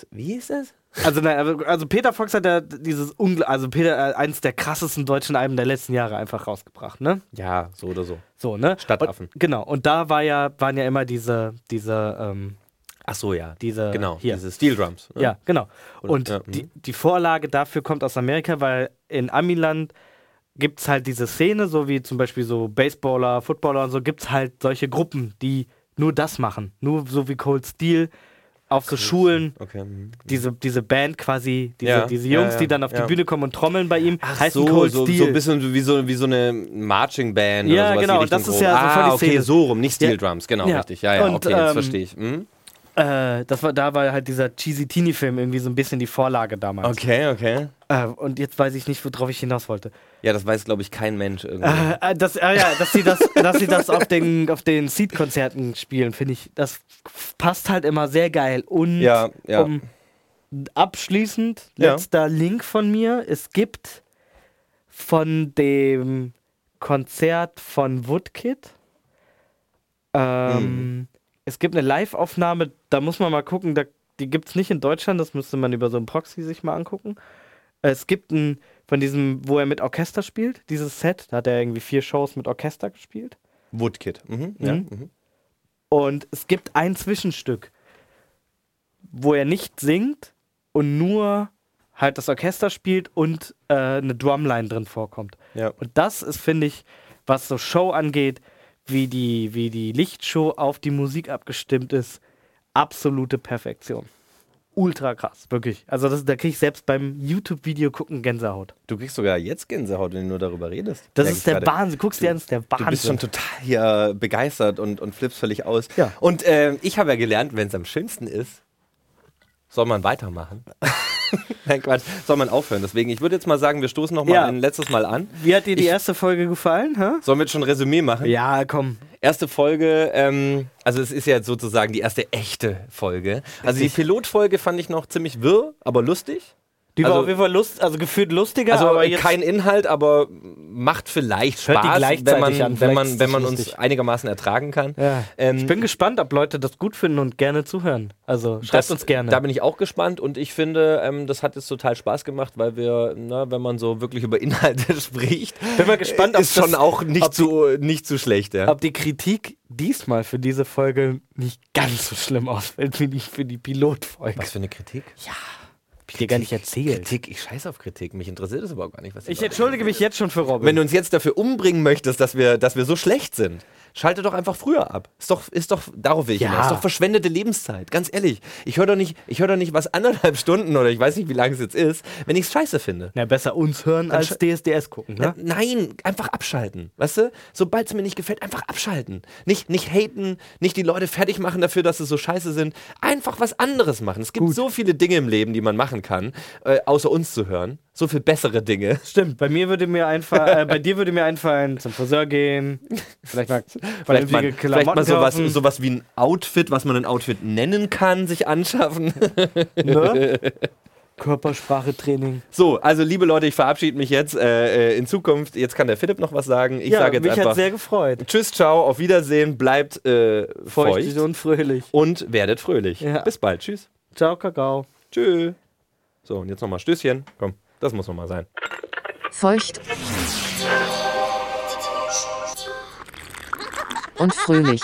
Wie ist das? Also, nein, also, also Peter Fox hat ja dieses Ungl also Peter äh, eins der krassesten deutschen Alben der letzten Jahre einfach rausgebracht, ne? Ja, so oder so. So, ne? Stadtaffen. Und, genau. Und da war ja, waren ja immer diese, diese, ähm, Ach so, ja. Diese- genau, hier. diese Steel Drums. ne? ja, genau. Und ja, die, mhm. die Vorlage dafür kommt aus Amerika, weil in Amiland gibt es halt diese Szene, so wie zum Beispiel so Baseballer, Footballer und so, gibt es halt solche Gruppen, die nur das machen. Nur so wie Cold Steel auf so Schulen. Okay. mhm. Diese, diese Band quasi, diese, Ja, diese ja, Jungs, ja, die dann auf ja. die Bühne kommen und trommeln bei ihm, Ach heißen so, Cold so, Steel. so ein bisschen wie so, wie so eine Marching Band Ja, oder sowas. genau, die Richtung das ist ja so voll ah, die okay, Szene. so rum, nicht Steel Ja. Drums, genau, Ja. richtig. Ja, ja, Und, okay, jetzt ähm, verstehe ich. Mhm. Äh, das war, da war halt dieser Cheesy Teenie Film irgendwie so ein bisschen die Vorlage damals. Okay, okay. Äh, und jetzt weiß ich nicht, worauf ich hinaus wollte. Ja, das weiß, glaube ich, kein Mensch irgendwie. Äh, äh, das, äh, ja, dass sie das, dass sie das auf den, auf den Seed-Konzerten spielen, finde ich, das passt halt immer sehr geil. Und ja, ja. um, abschließend, letzter Link von mir. Es gibt von dem Konzert von Woodkid, ähm, Hm. Es gibt eine Live-Aufnahme, da muss man mal gucken, da, die gibt es nicht in Deutschland, das müsste man über so ein Proxy sich mal angucken. Es gibt ein, von diesem, wo er mit Orchester spielt, dieses Set, da hat er irgendwie vier Shows mit Orchester gespielt. Woodkid. Mhm. Ja. Mhm. Mhm. Und es gibt ein Zwischenstück, wo er nicht singt und nur halt das Orchester spielt und äh, eine Drumline drin vorkommt. Ja. Und das ist, finde ich, was so Show angeht, wie die, wie die Lichtshow auf die Musik abgestimmt ist, absolute Perfektion. ultra krass, wirklich. Also das, da kriege ich selbst beim YouTube-Video gucken Gänsehaut. Du kriegst sogar jetzt Gänsehaut, wenn du nur darüber redest. Das ist der gerade. Wahnsinn. Guckst dir an, das ist der Wahnsinn. Du bist schon total hier begeistert und, und flippst völlig aus. Ja. Und äh, ich habe ja gelernt, wenn es am schönsten ist, soll man weitermachen. Nein, Quatsch, soll man aufhören. Deswegen, ich würde jetzt mal sagen, wir stoßen noch mal Ja. ein letztes Mal an. Wie hat dir die Ich- erste Folge gefallen? Hä? Sollen wir jetzt schon ein Resümee machen? Ja, komm. Erste Folge, ähm, also es ist ja sozusagen die erste echte Folge. Also die Pilotfolge fand ich noch ziemlich wirr, aber lustig. Die war Also- auf jeden Fall lust, also gefühlt lustiger, Also aber jetzt kein Inhalt, aber macht vielleicht die Spaß, wenn man, an, wenn man, wenn man uns lustig. einigermaßen ertragen kann. Ja. Ähm, ich bin gespannt, ob Leute das gut finden und gerne zuhören. Also schreibt Das- uns gerne. Da bin ich auch gespannt und ich finde, ähm, das hat jetzt total Spaß gemacht, weil wir, na, wenn man so wirklich über Inhalte spricht, Bin mal gespannt, ob ist schon das- auch nicht zu, nicht zu schlecht. Ja. ob die Kritik diesmal für diese Folge nicht ganz so schlimm ausfällt wie die für die Pilotfolge. Was für eine Kritik? Hab ich dir gar nicht erzählt. Kritik, ich scheiße auf Kritik. Mich interessiert das überhaupt gar nicht, was Ich Leute- entschuldige mich jetzt schon für Robin. Wenn du uns jetzt dafür umbringen möchtest, dass wir, dass wir so schlecht sind, schalte doch einfach früher ab. Ist doch, ist doch, darauf will ich Ja. hinaus. Ist doch verschwendete Lebenszeit. Ganz ehrlich. Ich höre doch nicht, ich höre doch nicht was anderthalb Stunden oder ich weiß nicht, wie lange es jetzt ist, wenn ich es scheiße finde. Na, besser uns hören als DSDS gucken, ne? Nein, einfach abschalten. Weißt du? Sobald es mir nicht gefällt, einfach abschalten. Nicht, nicht haten, nicht die Leute fertig machen dafür, dass sie so scheiße sind. Einfach was anderes machen. Es gibt so viele Dinge im Leben, die man machen kann, äh, außer uns zu hören. So viel bessere Dinge. Stimmt, bei mir würde mir einfallen, äh, bei dir würde mir einfallen, zum Friseur gehen, vielleicht mal Vielleicht mal, vielleicht mal sowas, sowas wie ein Outfit, was man ein Outfit nennen kann, sich anschaffen. ne? Körpersprache-Training. So, also liebe Leute, ich verabschiede mich jetzt. Äh, äh, in Zukunft, jetzt kann der Philipp noch was sagen. Ich ja, sage jetzt mich einfach hat sehr gefreut. Tschüss, ciao, auf Wiedersehen, bleibt äh, feucht, Feucht und fröhlich. und werdet fröhlich. Ja. Bis bald, tschüss. Ciao, Kakao. Tschüss. So, und jetzt nochmal Stößchen. Komm, das muss nochmal sein. Feucht. Und fröhlich.